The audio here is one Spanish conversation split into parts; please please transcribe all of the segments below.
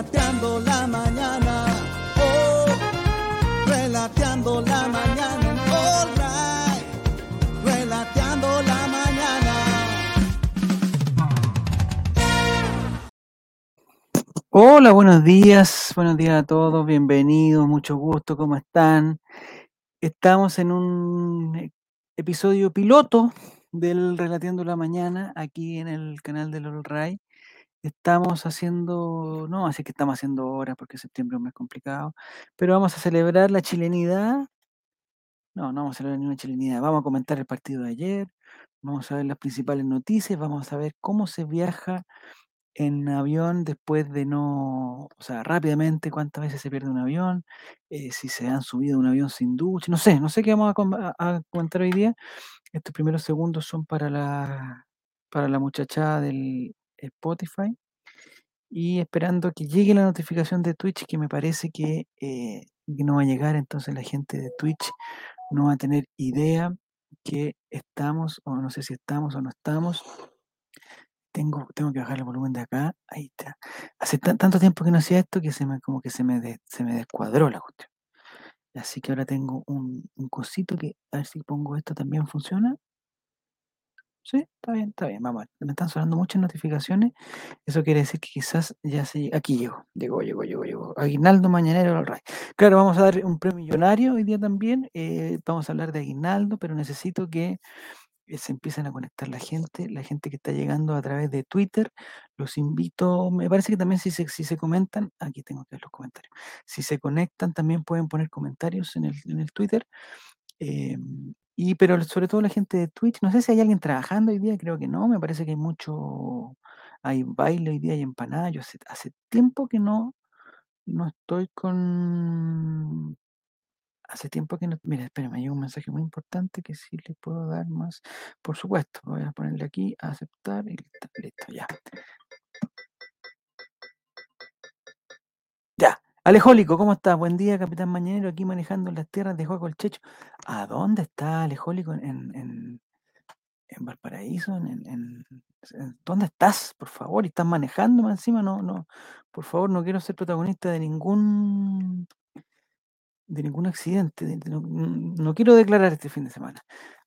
relateando la mañana. Oh, relateando la mañana. All right, relateando la mañana. Hola, buenos días, buenos días a todos, bienvenidos, mucho gusto, ¿cómo están? Estamos en un episodio piloto del Relateando la Mañana aquí en el canal del All Ray. Estamos haciendo, no, así que estamos haciendo horas porque septiembre es un mes complicado, pero vamos a celebrar la chilenidad. No, no vamos a celebrar ninguna chilenidad, vamos a comentar el partido de ayer, vamos a ver las principales noticias, vamos a ver cómo se viaja en avión después de no, o sea, rápidamente cuántas veces se pierde un avión, eh, si se han subido un avión sin ducha, no sé, no sé qué vamos a- a comentar hoy día. Estos primeros segundos son para la, para la muchachada del Spotify y esperando que llegue la notificación de Twitch, que me parece que, eh, que no va a llegar, entonces la gente de Twitch no va a tener idea que estamos, o no sé si estamos o no estamos. Tengo, tengo que bajar el volumen de acá. Ahí está. Hace tan- tanto tiempo que no hacía esto que se me, como que se me, se me descuadró la cuestión. Así que ahora tengo un, un cosito que, a ver si pongo esto también funciona. Sí, está bien, está bien. Vamos. Me están sonando muchas notificaciones. Eso quiere decir que quizás ya se... Aquí llegó, llegó, llegó, llegó, llegó. Aguinaldo Mañanero del Ray. Claro, vamos a dar un premio millonario hoy día también. eh, vamos a hablar de Aguinaldo, pero necesito que eh, se empiezan a conectar la gente, la gente que está llegando a través de Twitter. Los invito, me parece que también si se, si se comentan, aquí tengo que ver los comentarios. Si se conectan, también pueden poner comentarios en el, en el Twitter. eh, y pero sobre todo la gente de Twitch, no sé si hay alguien trabajando hoy día, creo que no, me parece que hay mucho, hay baile hoy día, hay empanada. Yo hace, tiempo que no, no estoy con, Hace tiempo que no. Mira, espera, me llega un mensaje muy importante que sí le puedo dar más. Por supuesto, voy a ponerle aquí aceptar y listo, ya. Alejólico, ¿cómo estás? Buen día, capitán Mañanero, aquí manejando las tierras de Juego el Checho. ¿A dónde está Alejólico? ¿En, en, en Valparaíso? ¿En, en, en- en- dónde estás, por favor? ¿Y estás manejando más encima? No, no, por favor, no quiero ser protagonista de ningún de ningún accidente. de- de- no, quiero declarar este fin de semana.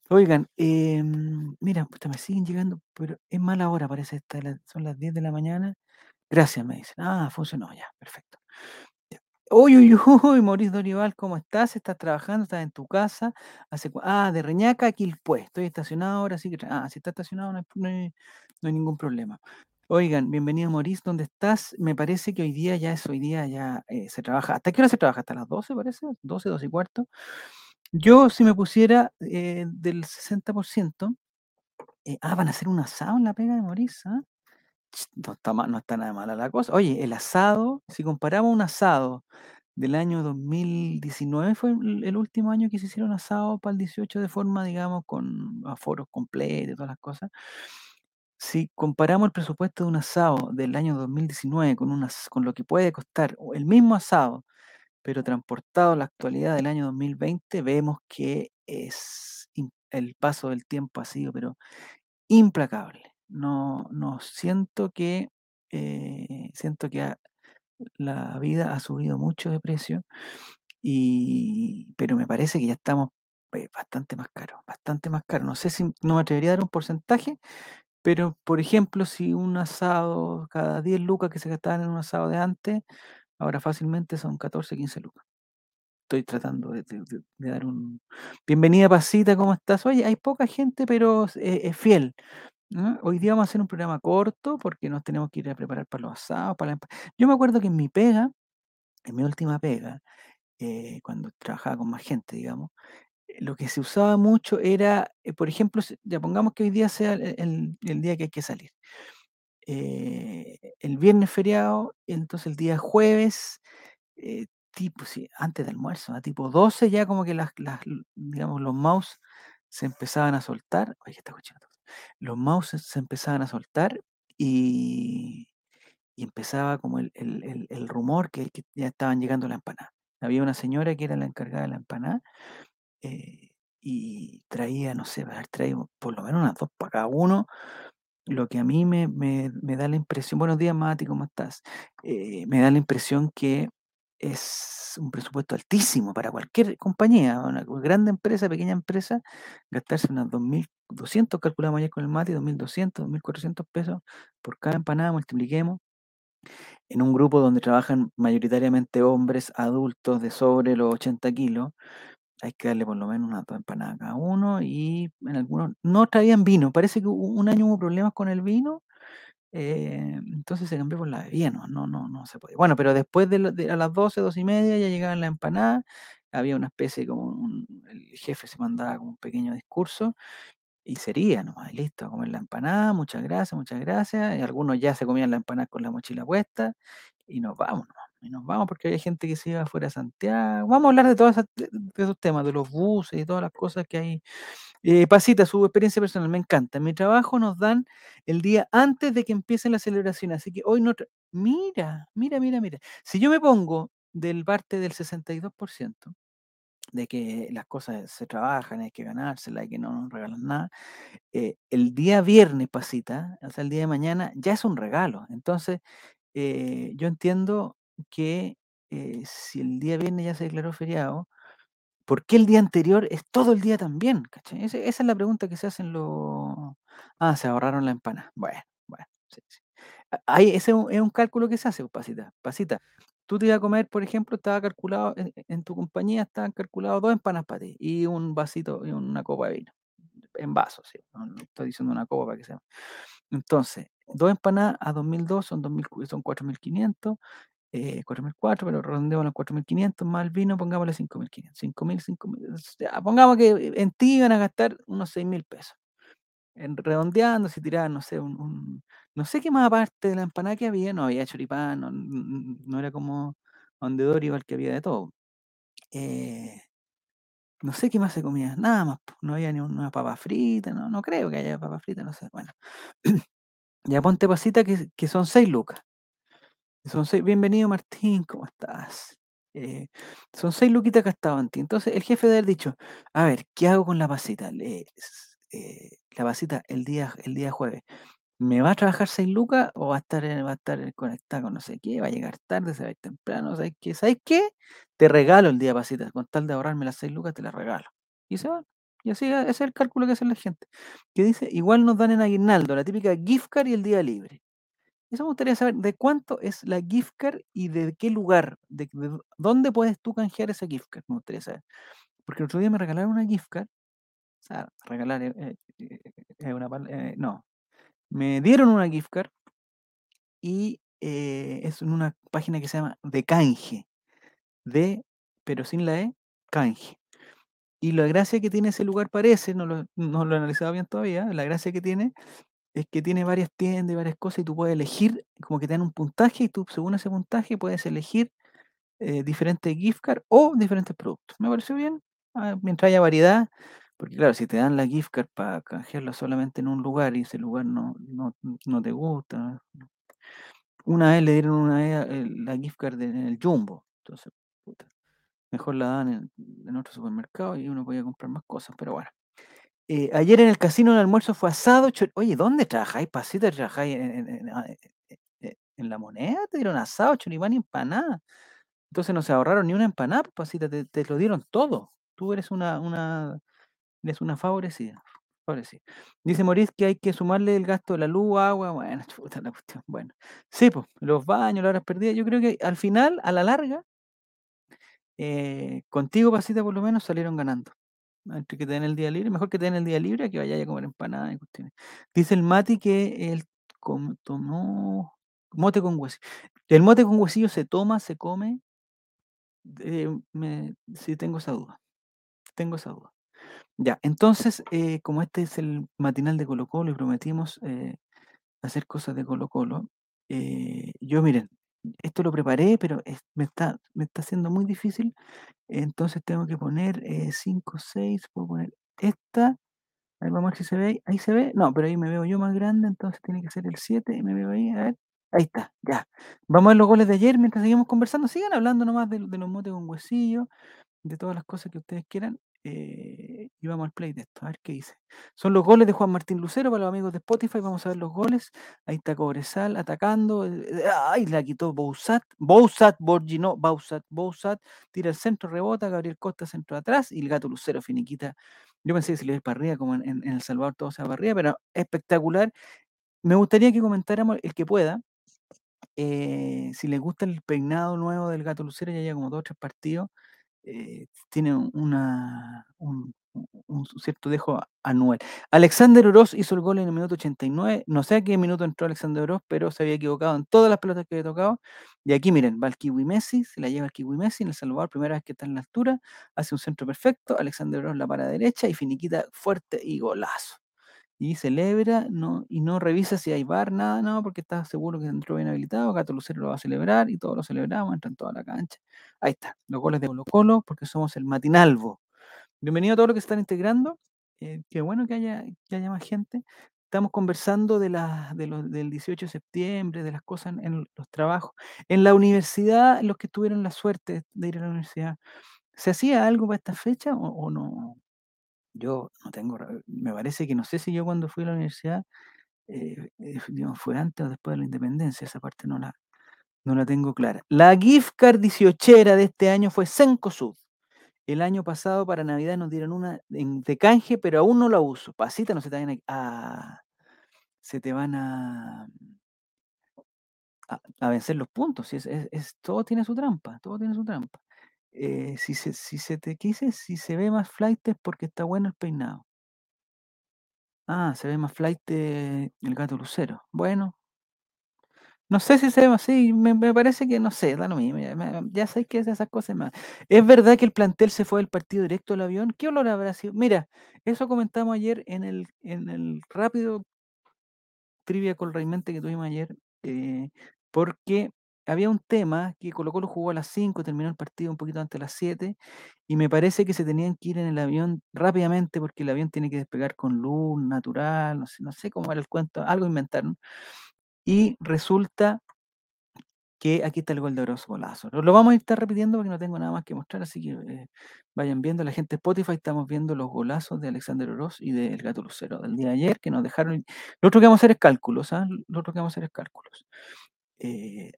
Oigan, em, mira, puta, me siguen llegando, pero es mala hora, parece, esta, son las 10 de la mañana. Gracias, me dicen. Ah, funcionó ya, perfecto. Uy, uy, uy, Mauricio Dorival, ¿cómo estás? ¿Estás trabajando? ¿Estás en tu casa? Ah, de Reñaca a Quilpué. Estoy estacionado ahora, sí que... Ah, si está estacionado no hay, ningún problema. Oigan, bienvenido Maurice, ¿dónde estás? Me parece que hoy día ya es hoy día, ya eh, se trabaja. ¿Hasta qué hora se trabaja? ¿Hasta las 12, parece? 12, 12 y cuarto. Yo, si me pusiera eh, del 60%, eh, ah, van a hacer un asado en la pega de Maurice, ¿ah? No está, ma- no está nada mala la cosa. Oye, el asado, si comparamos un asado del año 2019, fue el, último año que se hicieron asado para el 18 de forma, digamos, con aforos completos todas las cosas. Si comparamos el presupuesto de un asado del año 2019 con, unas, con lo que puede costar el mismo asado, pero transportado a la actualidad del año 2020, vemos que es el paso del tiempo ha sido, pero implacable. No, no siento que eh, siento que ha- la vida ha subido mucho de precio, y, pero me parece que ya estamos eh, bastante más caros, bastante más caros. No sé si no me atrevería a dar un porcentaje, pero por ejemplo, si un asado, cada 10 lucas que se gastaban en un asado de antes, ahora fácilmente son 14, 15 lucas. Estoy tratando de, dar un... Bienvenida, Pasita, ¿cómo estás? Oye, hay poca gente, pero eh, es fiel. ¿No? Hoy día vamos a hacer un programa corto porque nos tenemos que ir a preparar para los asados. Para la Yo me acuerdo que en mi pega, en mi última pega, eh, cuando trabajaba con más gente, digamos, eh, lo que se usaba mucho era, eh, por ejemplo, ya pongamos que hoy día sea el, día que hay que salir. el viernes feriado, entonces el día jueves, tipo, sí, antes del almuerzo, a tipo 12 ya como que las, digamos, los mouse se empezaban a soltar. Oye, está escuchando. Los mouse se empezaban a soltar y, y empezaba como el, el- el- rumor que, ya estaban llegando la empanada. Había una señora que era la encargada de la empanada eh, y traía, no sé, va a haber traído por lo menos unas dos para cada uno lo que a mí me, me- me da la impresión, buenos días Mati, ¿cómo estás? Eh, me da la impresión que es un presupuesto altísimo para cualquier compañía, una grande empresa, pequeña empresa, gastarse unas 2.200, calculamos ayer con el Mati, 2.200, 2.400 pesos por cada empanada, multipliquemos, en un grupo donde trabajan mayoritariamente hombres adultos de sobre los 80 kilos, hay que darle por lo menos unas dos empanadas a cada uno y en algunos no traían vino. Parece que un año hubo problemas con el vino, eh, entonces se cambió por la bebida, no, no, no, no se puede. Bueno, pero después de, de a las 12, 12 y media ya llegaban las empanadas, había una especie como un- el jefe se mandaba como un pequeño discurso y sería nomás, listo, comer la empanada, muchas gracias, muchas gracias. Y algunos ya se comían la empanada con la mochila puesta y nos vamos nomás. Y nos vamos porque había gente que se iba fuera de Santiago. Vamos a hablar de todos esos, temas, de los buses y todas las cosas que hay. Eh, Pasita, su experiencia personal, me encanta. En mi trabajo nos dan el día antes de que empiecen las celebraciones, así que hoy no... Mira, mira, mira, mira. Si yo me pongo del parte del 62%, de que las cosas se trabajan, hay que ganárselas, hay que no nos regalan nada, eh, el día viernes, pasita, o sea, el día de mañana, ya es un regalo. Entonces, eh, yo entiendo que eh, si el día viernes ya se declaró feriado, ¿por qué el día anterior es todo el día también? esa es la pregunta que se hacen los... Ah, se ahorraron la empana. Bueno, bueno, sí, sí. A- Ahí, ese es un, es un cálculo que se hace, pues, pasita. Pasita, tú te ibas a comer, por ejemplo, estaba calculado, en, en tu compañía estaban calculados dos empanas para ti y un vasito y una copa de vino en vaso, sí. No, estoy diciendo una copa para que sea. Entonces, dos empanadas a 2002 son, 2000, cu- son 4.500, eh, 4.004, pero redondeamos a 4.500 más el vino, pongámosle 5.500. 5.000, 5.000, ya, pongamos que en ti iban a gastar unos 6.000 pesos. En, redondeando, si tiraban, no sé, un, no sé qué más aparte de la empanada que había, no había choripán, no, no- era como donde Dori que había de todo. Eh, no sé qué más se comía, nada más, no había ni una papa frita, no, no creo que haya papa frita, no sé, bueno. Ya ponte pasita que, que son seis lucas. Son seis, bienvenido Martín, ¿cómo estás? Eh, son seis luquitas gastadas en ti. Entonces el jefe de haber dicho, a ver, ¿qué hago con la pasita? Eh, la pasita el día, el día jueves, ¿me va a trabajar seis lucas o va a estar, va a estar conectada con no sé qué? ¿Va a llegar tarde? ¿Se va a ir temprano? ¿Sabes qué? ¿Sabes qué? Te regalo el día pasita, con tal de ahorrarme las seis lucas, te las regalo. Y se van. Y así, ese es el cálculo que hace la gente. Que dice, igual nos dan en aguinaldo, la típica gift card y el día libre. Eso me gustaría saber de cuánto es la gift card y de qué lugar, de, de dó- dónde puedes tú canjear esa gift card, me gustaría saber. Porque el otro día me regalaron una gift card, o sea, regalar eh, eh, eh, eh, una eh, no, me dieron una gift card y es en una página que se llama de canje, de, pero sin la E, canje. Y la gracia que tiene ese lugar parece, no lo, no lo he analizado bien todavía, la gracia que tiene es que tiene varias tiendas y varias cosas y tú puedes elegir, como que te dan un puntaje y tú según ese puntaje puedes elegir eh, diferentes gift cards o diferentes productos. Me pareció bien, ah, mientras haya variedad, porque claro, si te dan la gift card para canjearla solamente en un lugar y ese lugar no, no, no te gusta. Una vez le dieron una vez eh, la gift card en el Jumbo, entonces puta, mejor la dan en, en otro supermercado y uno podía comprar más cosas, pero bueno. Eh, ayer en el casino el almuerzo fue asado. Oye, ¿dónde trabajáis, pasita? ¿Trabajáis ah, eh, eh, en la moneda? Te dieron asado, choripán y empanada. Entonces no se ahorraron ni una empanada, pues, pasita, te, lo dieron todo. Tú eres una, una, eres una favorecida. favorecida. Dice Maurice que hay que sumarle el gasto de la luz, agua, bueno, chuta la cuestión. Bueno, sí, pues, los baños, las horas perdidas. Yo creo que al final, a la larga, contigo, pasita, por lo menos salieron ganando. Entre que te den el día libre, mejor que te den el día libre a que vayas a comer empanadas y cuestiones. Dice el Mati que él tomó mote con huesillo. El mote con huesillo se toma, se come. eh, me- sí, tengo esa duda. Tengo esa duda. Ya, entonces, eh, como este es el matinal de Colo Colo y prometimos eh, hacer cosas de Colo Colo, eh, yo miren, esto lo preparé, pero me está, me está haciendo muy difícil. Entonces tengo que poner 5, 6, puedo poner esta. Ahí vamos a ver si se ve ahí. ¿Ahí se ve? No, pero ahí me veo yo más grande, entonces tiene que ser el 7 y me veo ahí. A ver. Ahí está, ya. Vamos a ver los goles de ayer mientras seguimos conversando. Sigan hablando nomás de, de los motes con huesillo, de todas las cosas que ustedes quieran. Eh, y vamos al play de esto, a ver qué dice. Son los goles de Juan Martín Lucero para los amigos de Spotify. Vamos a ver los goles. Ahí está Cobresal atacando. eh, eh, Ay, la quitó Bousat. Bousat, Borgino, Bousat, Bousat. Tira el centro, rebota. Gabriel Costa centro atrás. Y el gato Lucero finiquita. Yo pensé que se le iba para arriba, como en, en- El Salvador todo se va para arriba, pero espectacular. Me gustaría que comentáramos, el que pueda, si les gusta el peinado nuevo del gato Lucero, ya lleva como dos o tres partidos eh, tiene un- una, un, un- cierto dejo anual. Alexander Oroz hizo el gol en el minuto 89. No sé a qué minuto entró Alexander Oroz, pero se había equivocado en todas las pelotas que había tocado. Y aquí miren, va el Kiwi Messi, se la lleva el Kiwi Messi en El Salvador, primera vez que está en la altura, hace un centro perfecto. Alexander Oroz la para derecha y finiquita fuerte y golazo. Y celebra no, y no revisa si hay bar, nada, no, porque está seguro que entró bien habilitado. Gato Lucero lo va a celebrar y todos lo celebramos, entra en toda la cancha. Ahí está, los goles de Colo Colo, porque somos el matinalvo. Bienvenido a todos los que están integrando. eh, qué bueno que haya, que haya más gente. Estamos conversando de la, de los- del 18 de septiembre, de las cosas en, los trabajos. En la universidad, los que tuvieron la suerte de ir a la universidad, ¿se hacía algo para esta fecha o no? Yo no tengo, me parece que no sé si yo cuando fui a la universidad, eh, eh, digamos, fue antes o después de la independencia, esa parte no la, no la tengo clara. La gift card 18 de este año fue Cencosud. El año pasado para Navidad nos dieron una de canje, pero aún no la uso. Pasita, no se te vayan a, a- se te van a, a, vencer los puntos. es- todo tiene su trampa, todo tiene su trampa. Eh, si se, si se te quise, si se ve más flight es porque está bueno el peinado. Ah, se ve más flight el gato lucero. Bueno, no sé si se ve así, me, me parece que no sé, da lo mismo. Ya, ya sabéis que es esas cosas más. ¿Es verdad que el plantel se fue del partido directo al avión? ¿Qué olor habrá sido? Mira, eso comentamos ayer en el, en el rápido trivia con Raimente que tuvimos ayer, eh, porque había un tema que Colo Colo jugó a las 5, terminó el partido un poquito antes de las 7, y me parece que se tenían que ir en el avión rápidamente porque el avión tiene que despegar con luz natural, no sé, no sé cómo era el cuento, algo inventaron. Y resulta que aquí está el gol de Oroz Golazo. Lo, vamos a estar repitiendo porque no tengo nada más que mostrar, así que eh, vayan viendo. La gente de Spotify estamos viendo los golazos de Alexander Oroz y del Gato Lucero del día de ayer, que nos dejaron. Lo otro que vamos a hacer es cálculos, ¿ah? Lo otro que vamos a hacer es cálculos. Eh,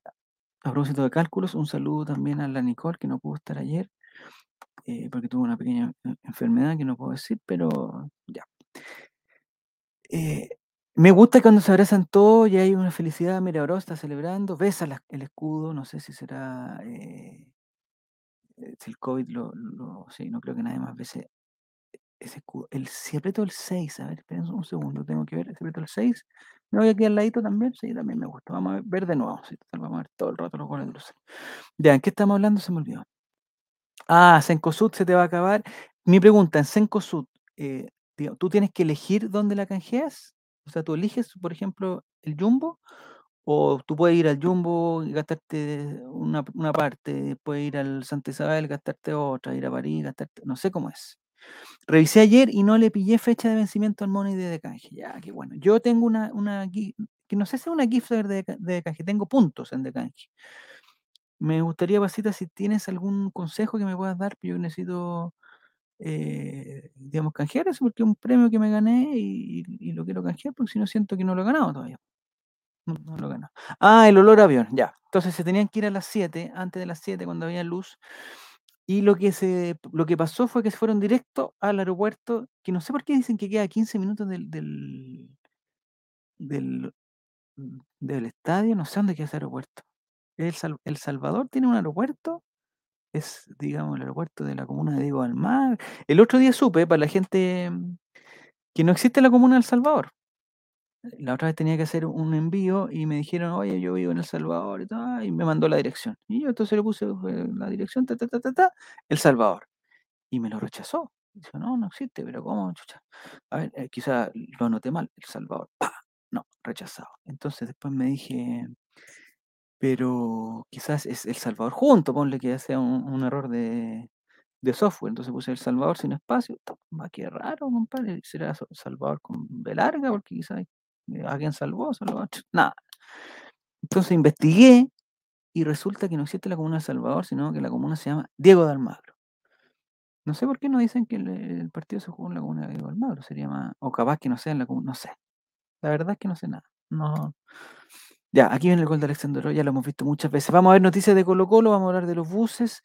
a propósito de cálculos, un saludo también a la Nicole, que no pudo estar ayer, eh, porque tuvo una pequeña eh, enfermedad que no puedo decir, pero ya. Eh, me gusta cuando se abrazan todos y hay una felicidad. Mira, Oroz está celebrando, besa el escudo, no sé si será. si el COVID lo, lo- sí, no creo que nadie más bese ese escudo. El, si aprieto el 6, a ver, esperen un segundo, tengo que ver, si aprieto el 6, me voy aquí al ladito también, sí, también me gusta. Vamos a ver de nuevo, vamos a ver todo el rato los goles de los Ya, ¿en qué estamos hablando? Se me olvidó. Ah, Cencosud se te va a acabar. Mi pregunta, en Cencosud, eh, ¿tú tienes que elegir dónde la canjeas? O sea, ¿tú eliges, por ejemplo, el Jumbo? ¿O tú puedes ir al Jumbo y gastarte una, una parte, puedes ir al Santa Isabel, gastarte otra, ir a París, gastarte, no sé cómo es. Revisé ayer y no le pillé fecha de vencimiento al Money de, de canje. Ya, qué bueno. Yo tengo una, una que no sé si es una gift de, de canje, tengo puntos en de canje. Me gustaría, Pasita, si tienes algún consejo que me puedas dar, yo necesito, eh, digamos, canjear eso, porque es un premio que me gané y, y lo quiero canjear, porque si no siento que no lo he ganado todavía. No, lo he. Ah, el olor avión, ya. Entonces se tenían que ir a las 7, antes de las 7, cuando había luz. Y lo que, se, lo que pasó fue que se fueron directo al aeropuerto, que no sé por qué dicen que queda a 15 minutos del, del, del, del estadio, no sé dónde queda ese aeropuerto. El, El Salvador tiene un aeropuerto es, digamos, el aeropuerto de la comuna de Diego Almagro. El otro día supe, para la gente mm, que no existe la comuna de El Salvador. La otra vez tenía que hacer un envío y me dijeron, oye, yo vivo en El Salvador y, tal, y me mandó la dirección. Y yo entonces le puse eh, la dirección, ta, ta, ta, ta, ta, El Salvador. Y me lo rechazó. Dijo, no, no existe, pero ¿cómo? Chucha? A ver, eh, quizá lo anoté mal, El Salvador. ¡Pah! No, rechazado. Entonces después me dije, pero quizás es El Salvador junto, ponle que sea un, error de, de software. Entonces puse El Salvador sin espacio. Va, qué raro, compadre. ¿Será Salvador con B larga? Porque quizás alguien salvó, Salvador. Ch- Nada. Entonces investigué y resulta que no existe la comuna de Salvador, sino que la comuna se llama Diego de Almagro. No sé por qué no dicen que el, partido se jugó en la comuna de Almagro, sería más. O capaz que no sea en la comuna, no sé. La verdad es que no sé nada. No. Ya, aquí viene el gol de Alexander ya lo hemos visto muchas veces. Vamos a ver noticias de Colo Colo, vamos a hablar de los buses.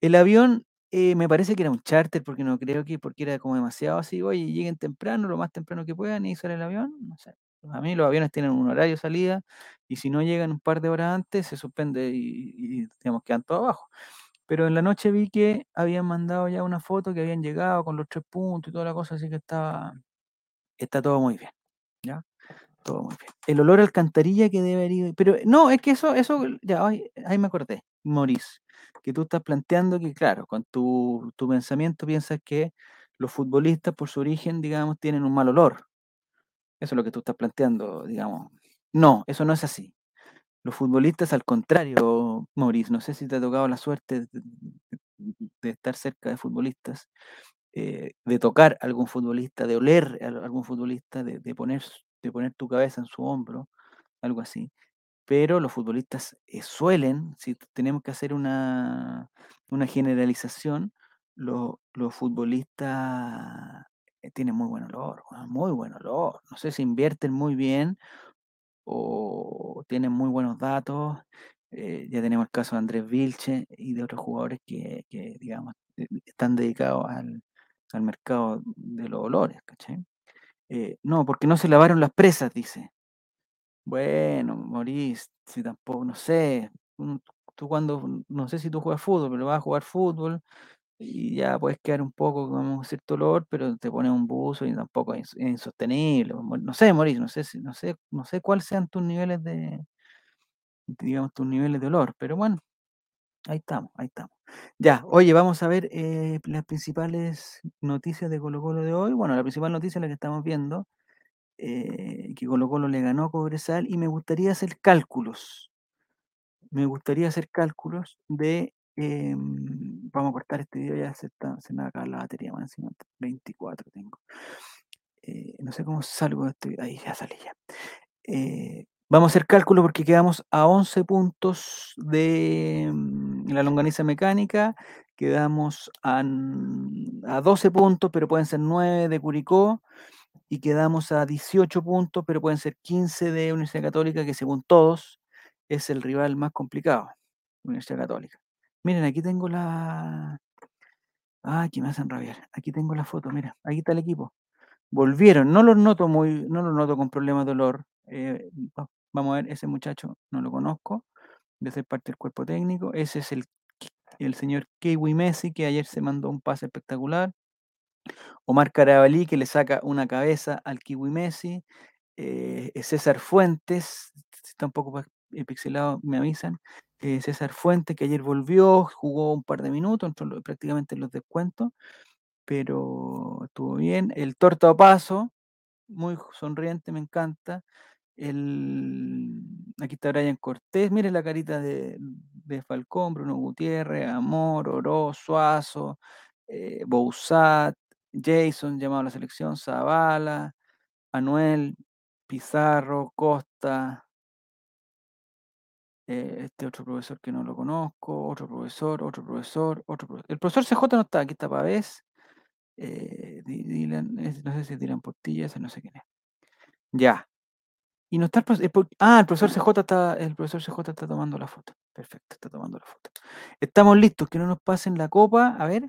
El avión eh, me parece que era un charter, porque no creo que, porque era como demasiado así, oye, lleguen temprano, lo más temprano que puedan y sale el avión. No sé. A mí los aviones tienen un horario de salida y si no llegan un par de horas antes, se suspende y, digamos, quedan todos abajo. Pero en la noche vi que habían mandado ya una foto que habían llegado con los tres puntos y toda la cosa, así que estaba, está todo muy bien. ¿Ya? Todo muy bien. El olor a alcantarilla que debe haber. Pero no, es que eso, eso, ya, ahí, ahí me acordé, Maurice, que tú estás planteando que, claro, con tu, tu pensamiento piensas que los futbolistas, por su origen, digamos, tienen un mal olor. Eso es lo que tú estás planteando, digamos. No, eso no es así. Los futbolistas, al contrario, Maurice, no sé si te ha tocado la suerte de, estar cerca de futbolistas, eh, de tocar a algún futbolista, de oler a algún futbolista, de, poner, de poner tu cabeza en su hombro, algo así. Pero los futbolistas eh, suelen, si tenemos que hacer una, una generalización, lo, los futbolistas eh, tienen muy buen olor, muy buen olor. No sé si invierten muy bien o tienen muy buenos datos. Eh, ya tenemos el caso de Andrés Vilche y de otros jugadores que, digamos, están dedicados al, al, mercado de los olores, ¿cachai? Eh, no, porque no se lavaron las presas, dice. Bueno, Maurice, si tampoco, no sé, tú cuando, no sé si tú juegas fútbol, pero vas a jugar fútbol y ya puedes quedar un poco con cierto olor, pero te pones un buzo y tampoco es insostenible. No sé, Maurice, no sé, no sé, no sé cuáles sean tus niveles de, digamos, tus niveles de olor, pero bueno, ahí estamos, ahí estamos. Ya, oye, vamos a ver eh, las principales noticias de Colo Colo de hoy. Bueno, la principal noticia es la que estamos viendo, eh, que Colo Colo le ganó a Cobresal y me gustaría hacer cálculos. Me gustaría hacer cálculos de, eh, vamos a cortar este video, ya se, está, se me va a acabar la batería más encima, 24 tengo. Eh, no sé cómo salgo de este, ahí ya salí ya. Eh, Vamos a hacer cálculo porque quedamos a 11 puntos de la longaniza mecánica, quedamos a, a, 12 puntos, pero pueden ser 9 de Curicó, y quedamos a 18 puntos, pero pueden ser 15 de Universidad Católica, que según todos es el rival más complicado, Universidad Católica. Miren, aquí tengo la... Ah, aquí me hacen rabiar. Aquí tengo la foto, mira, aquí está el equipo. Volvieron, no los noto muy, no los noto con problemas de olor. Eh, Vamos a ver, ese muchacho no lo conozco, de ser parte del cuerpo técnico. Ese es el, el señor Kiwi Messi, que ayer se mandó un pase espectacular. Omar Carabalí, que le saca una cabeza al Kiwi Messi. Eh, César Fuentes, si está un poco pixelado, me avisan. Eh, César Fuentes, que ayer volvió, jugó un par de minutos, prácticamente en los descuentos, pero estuvo bien. El Torta Paso, muy sonriente, me encanta. El, aquí está Brian Cortés, mire la carita de, de Falcón, Bruno Gutiérrez, Amor, Oro, Suazo, eh, Jason, llamado a la selección, Zavala, Anuel, Pizarro, Costa, eh, este otro profesor que no lo conozco, otro profesor, otro profesor, otro profesor. El profesor CJ no está, aquí está Pavés, eh, Dylan, no sé si Dylan Portillas, no sé quién es. Ya, y no está el profesor. Ah, el profesor CJ está. El profesor CJ está tomando la foto. Perfecto, está tomando la foto. Estamos listos, que no nos pasen la copa. A ver.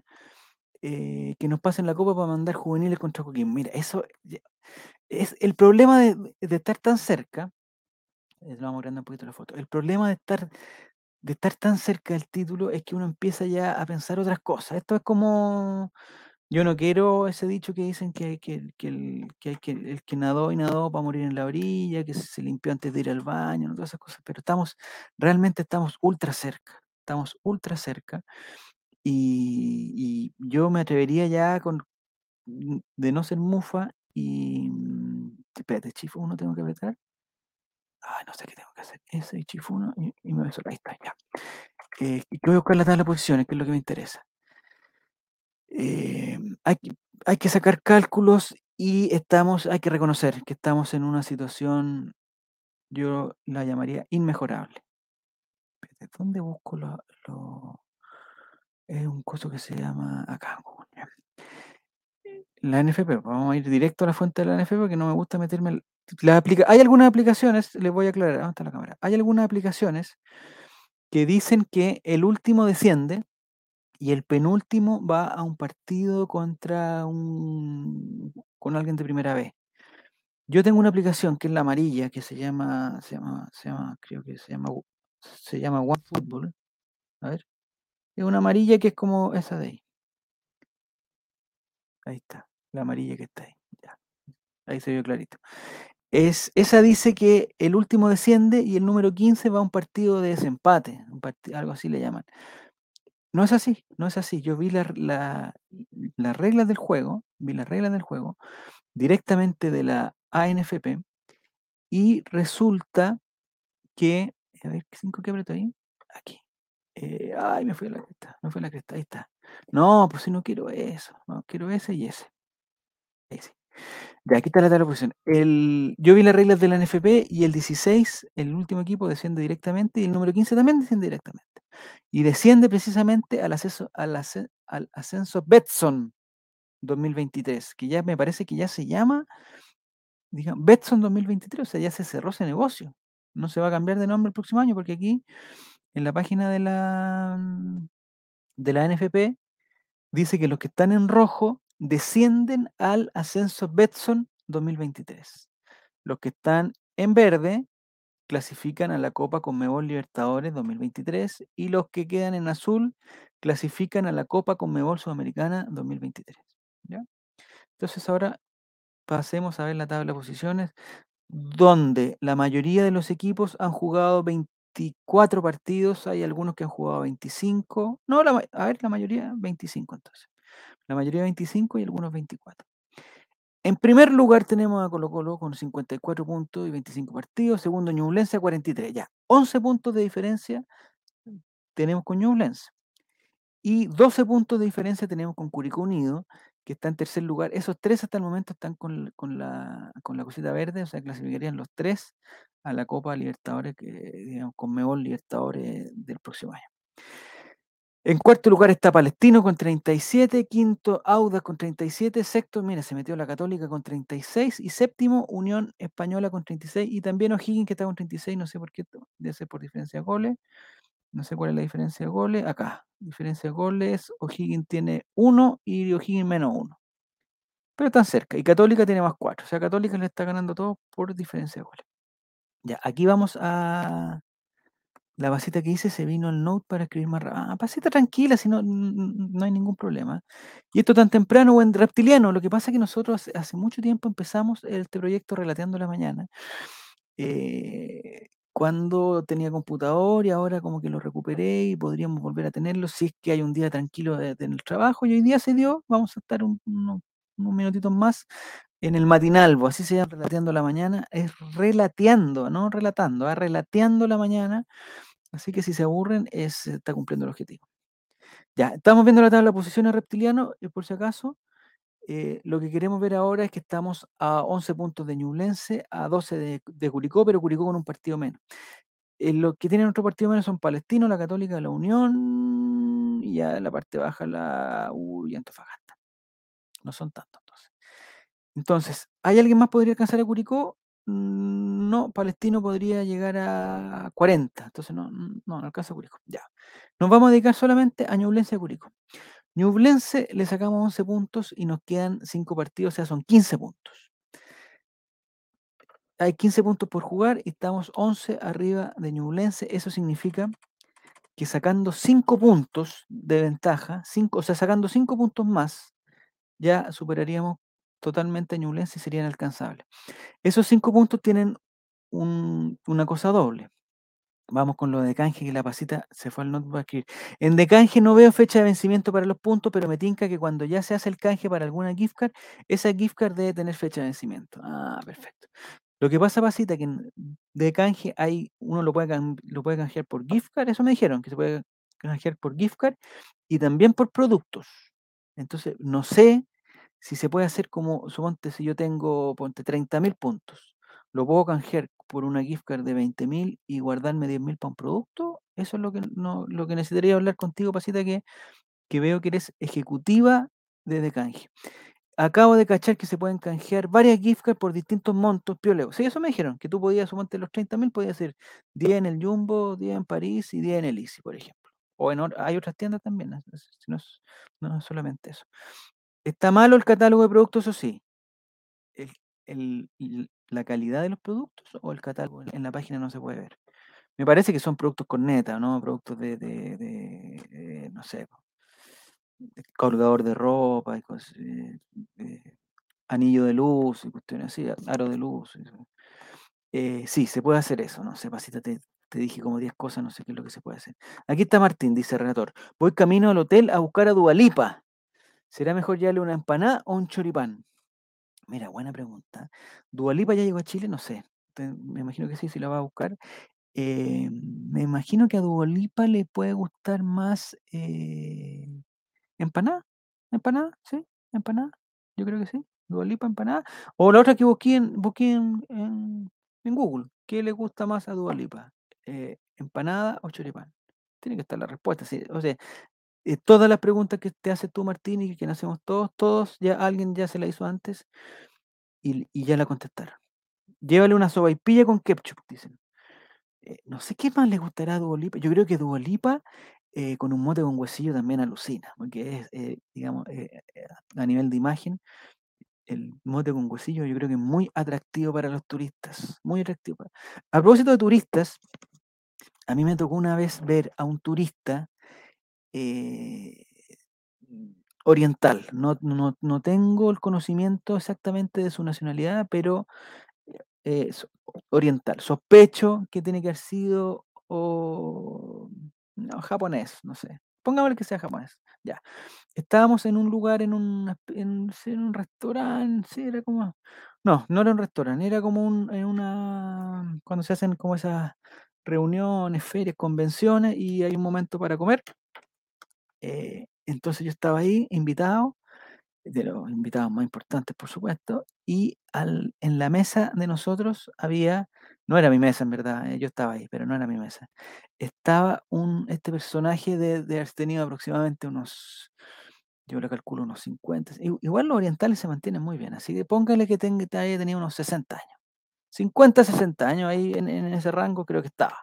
Eh, que nos pasen la copa para mandar juveniles contra Coquín. Mira, eso es el problema de, de estar tan cerca. Eh, vamos agregando un poquito la foto. El problema de estar, de estar tan cerca del título es que uno empieza ya a pensar otras cosas. Esto es como yo no quiero ese dicho que dicen que, que, que, el, que, que el que nadó y nadó para morir en la orilla, que se limpió antes de ir al baño, ¿no? todas esas cosas, pero estamos, realmente estamos ultra cerca, estamos ultra cerca. Y, y yo me atrevería ya con de no ser mufa y espérate, chifo uno tengo que apretar. Ay, no sé qué tengo que hacer. Ese y chifo uno y, y me beso. Ahí está, ya. Eh, voy a buscar la tabla de posiciones, que es lo que me interesa. Eh, hay, hay, que sacar cálculos y estamos, hay que reconocer que estamos en una situación, yo la llamaría inmejorable. ¿Dónde busco lo, Es un coso que se llama acá. La NFP, vamos a ir directo a la fuente de la NFP porque no me gusta meterme. Hay algunas aplicaciones, les voy a aclarar, ¿dónde la cámara? Hay algunas aplicaciones que dicen que el último desciende y el penúltimo va a un partido contra un con alguien de primera vez. Yo tengo una aplicación que es la amarilla, que se llama, se llama, se llama, creo que se llama, se llama OneFootball. A ver. Es una amarilla que es como esa de ahí. Ahí está. La amarilla que está ahí. Ya. Ahí se vio clarito. Es, esa dice que el último desciende y el número 15 va a un partido de desempate. algo así le llaman. No es así, no es así. Yo vi la- la- las reglas del juego, vi las reglas del juego directamente de la ANFP y resulta que, a ver, ¿cinco que aprieto ahí? Aquí. Eh, ay, me fui a la cresta, me fui a la cresta, ahí está. No, pues si no quiero eso, no, quiero ese y ese. Ahí sí. Ya, aquí está la tabla posición. El, yo vi las reglas de la NFP y el 16, el último equipo, desciende directamente y el número 15 también desciende directamente. Y desciende precisamente al ascenso, al asce- al ascenso Betson 2023, que ya me parece que ya se llama, digamos, Betson 2023, o sea, ya se cerró ese negocio. No se va a cambiar de nombre el próximo año porque aquí en la página de la, de la NFP dice que los que están en rojo descienden al ascenso Betson 2023. Los que están en verde clasifican a la Copa Conmebol Libertadores 2023 y los que quedan en azul clasifican a la Copa Conmebol Sudamericana 2023. ¿ya? Entonces ahora pasemos a ver la tabla de posiciones, donde la mayoría de los equipos han jugado 24 partidos, hay algunos que han jugado 25, no, la, a ver, la mayoría 25 entonces. La mayoría 25 y algunos 24. En primer lugar tenemos a Colo Colo con 54 puntos y 25 partidos. Segundo, Ñublense a 43. Ya, 11 puntos de diferencia tenemos con Ñublense. Y 12 puntos de diferencia tenemos con Curicó Unido, que está en tercer lugar. Esos tres hasta el momento están con, con la, con la cosita verde, o sea, clasificarían los tres a la Copa Libertadores, que, digamos, con Mebol Libertadores del próximo año. En cuarto lugar está Palestino con 37, quinto Audas con 37, sexto, mira, se metió la Católica con 36 y séptimo Unión Española con 36 y también O'Higgins que está con 36, no sé por qué, debe ser por diferencia de goles, no sé cuál es la diferencia de goles, acá, diferencia de goles, O'Higgins tiene 1 y O'Higgins menos 1, pero están cerca y Católica tiene más 4, o sea, Católica le está ganando todo por diferencia de goles. Ya, aquí vamos a, la pasita que hice se vino al note para escribir más rápido. Ah, pasita tranquila, si no, no hay ningún problema. Y esto tan temprano, buen reptiliano. Lo que pasa es que nosotros hace, mucho tiempo empezamos este proyecto Relateando la Mañana. eh, cuando tenía computador y ahora como que lo recuperé y podríamos volver a tenerlo si es que hay un día tranquilo en el trabajo. Y hoy día se dio, vamos a estar un- uno- unos minutitos más en el matinalvo, así se llama Relateando la Mañana. Es relateando, no relatando, ah, relateando la mañana. Así que si se aburren, es, se está cumpliendo el objetivo. Ya, estamos viendo la tabla de posiciones reptiliano, y por si acaso. eh, lo que queremos ver ahora es que estamos a 11 puntos de Ñublense, a 12 de, de Curicó, pero Curicó con un partido menos. Eh, los que tienen otro partido menos son Palestino, la Católica, la Unión, y ya en la parte baja la U y Antofagasta. No son tantos entonces. ¿hay alguien más que podría alcanzar a Curicó? Mm, No, Palestino podría llegar a 40, entonces no, no, no alcanza a Curicó. Ya. Nos vamos a dedicar solamente a Ñublense y a Curicó. Ñublense le sacamos 11 puntos y nos quedan 5 partidos, o sea, son 15 puntos. Hay 15 puntos por jugar y estamos 11 arriba de Ñublense. Eso significa que sacando 5 puntos de ventaja, cinco, o sea, sacando 5 puntos más, ya superaríamos totalmente Ñublense y serían alcanzables. Esos 5 puntos tienen un, una cosa doble. Vamos con lo de canje, que la pasita se fue al notebook. En de canje no veo fecha de vencimiento para los puntos, pero me tinca que cuando ya se hace el canje para alguna gift card, esa gift card debe tener fecha de vencimiento. Ah, perfecto. Lo que pasa, pasita, que en de canje hay, uno lo puede, lo puede canjear por gift card, eso me dijeron, que se puede canjear por gift card y también por productos. Entonces, no sé si se puede hacer como, suponte, si yo tengo, ponte 30.000 puntos, ¿lo puedo canjear por una gift card de 20.000 y guardarme 10.000 para un producto? Eso es lo que, no, lo que necesitaría hablar contigo, Pasita, que que veo que eres ejecutiva desde canje. Acabo de cachar que se pueden canjear varias gift cards por distintos montos, pioleo. Sí, eso me dijeron, que tú podías, sumarte los 30 mil, podías hacer 10 en el Jumbo, 10 en París y 10 en el por ejemplo. O en hay otras tiendas también, no, no no solamente eso. ¿Está malo el catálogo de productos? Eso sí. El, la calidad de los productos o el catálogo en, la página no se puede ver. Me parece que son productos con neta, ¿no? Productos de, eh, no sé, colgador de ropa eh, eh, anillo de luz y cuestiones así, aro de luz. sí, se puede hacer eso, no sé, Pasita, te, te dije como 10 cosas, no sé qué es lo que se puede hacer. Aquí está Martín, dice el relator. Voy camino al hotel a buscar a Dualipa. ¿Será mejor llevarle una empanada o un choripán? Mira, buena pregunta. ¿Dualipa ya llegó a Chile? No sé. Me imagino que sí, si la va a buscar. Eh, me imagino que a Dualipa le puede gustar más eh, empanada. ¿Empanada? ¿Sí? ¿Empanada? Yo creo que sí. Dualipa, empanada. O la otra que busqué en, busqué en, en- en Google. ¿Qué le gusta más a Dualipa? Eh, ¿empanada o choripán? Tiene que estar la respuesta. sí. O sea, eh, todas las preguntas que te haces tú, Martín, y que hacemos todos, todos, ya alguien ya se la hizo antes y, ya la contestaron. Llévale una sopaipilla con ketchup, dicen. Eh, no sé qué más le gustará a Duolipa. Yo creo que Duolipa eh, con un mote con huesillo también alucina, porque es, digamos, a nivel de imagen, el mote con huesillo yo creo que es muy atractivo para los turistas. Muy atractivo. para- A propósito de turistas, a mí me tocó una vez ver a un turista eh, oriental. No, no, no tengo el conocimiento exactamente de su nacionalidad, pero eh, oriental. Sospecho que tiene que haber sido o, no, japonés, no sé. Pongámosle que sea japonés. Ya. Estábamos en un lugar, en un, en, en un restaurante, sí, era como... No, no era un restaurante, era como un, en una... Cuando se hacen como esas reuniones, ferias, convenciones y hay un momento para comer. Eh, entonces yo estaba ahí invitado de los invitados más importantes, por supuesto, y en la mesa de nosotros había, no era mi mesa en verdad, eh, yo estaba ahí, pero no era mi mesa, estaba un, este personaje de, de haber tenido aproximadamente unos, yo le calculo unos 50, i- igual los orientales se mantienen muy bien, así que póngale que tenga, te haya tenido unos 60 años, 50, 60 años ahí en, en ese rango creo que estaba,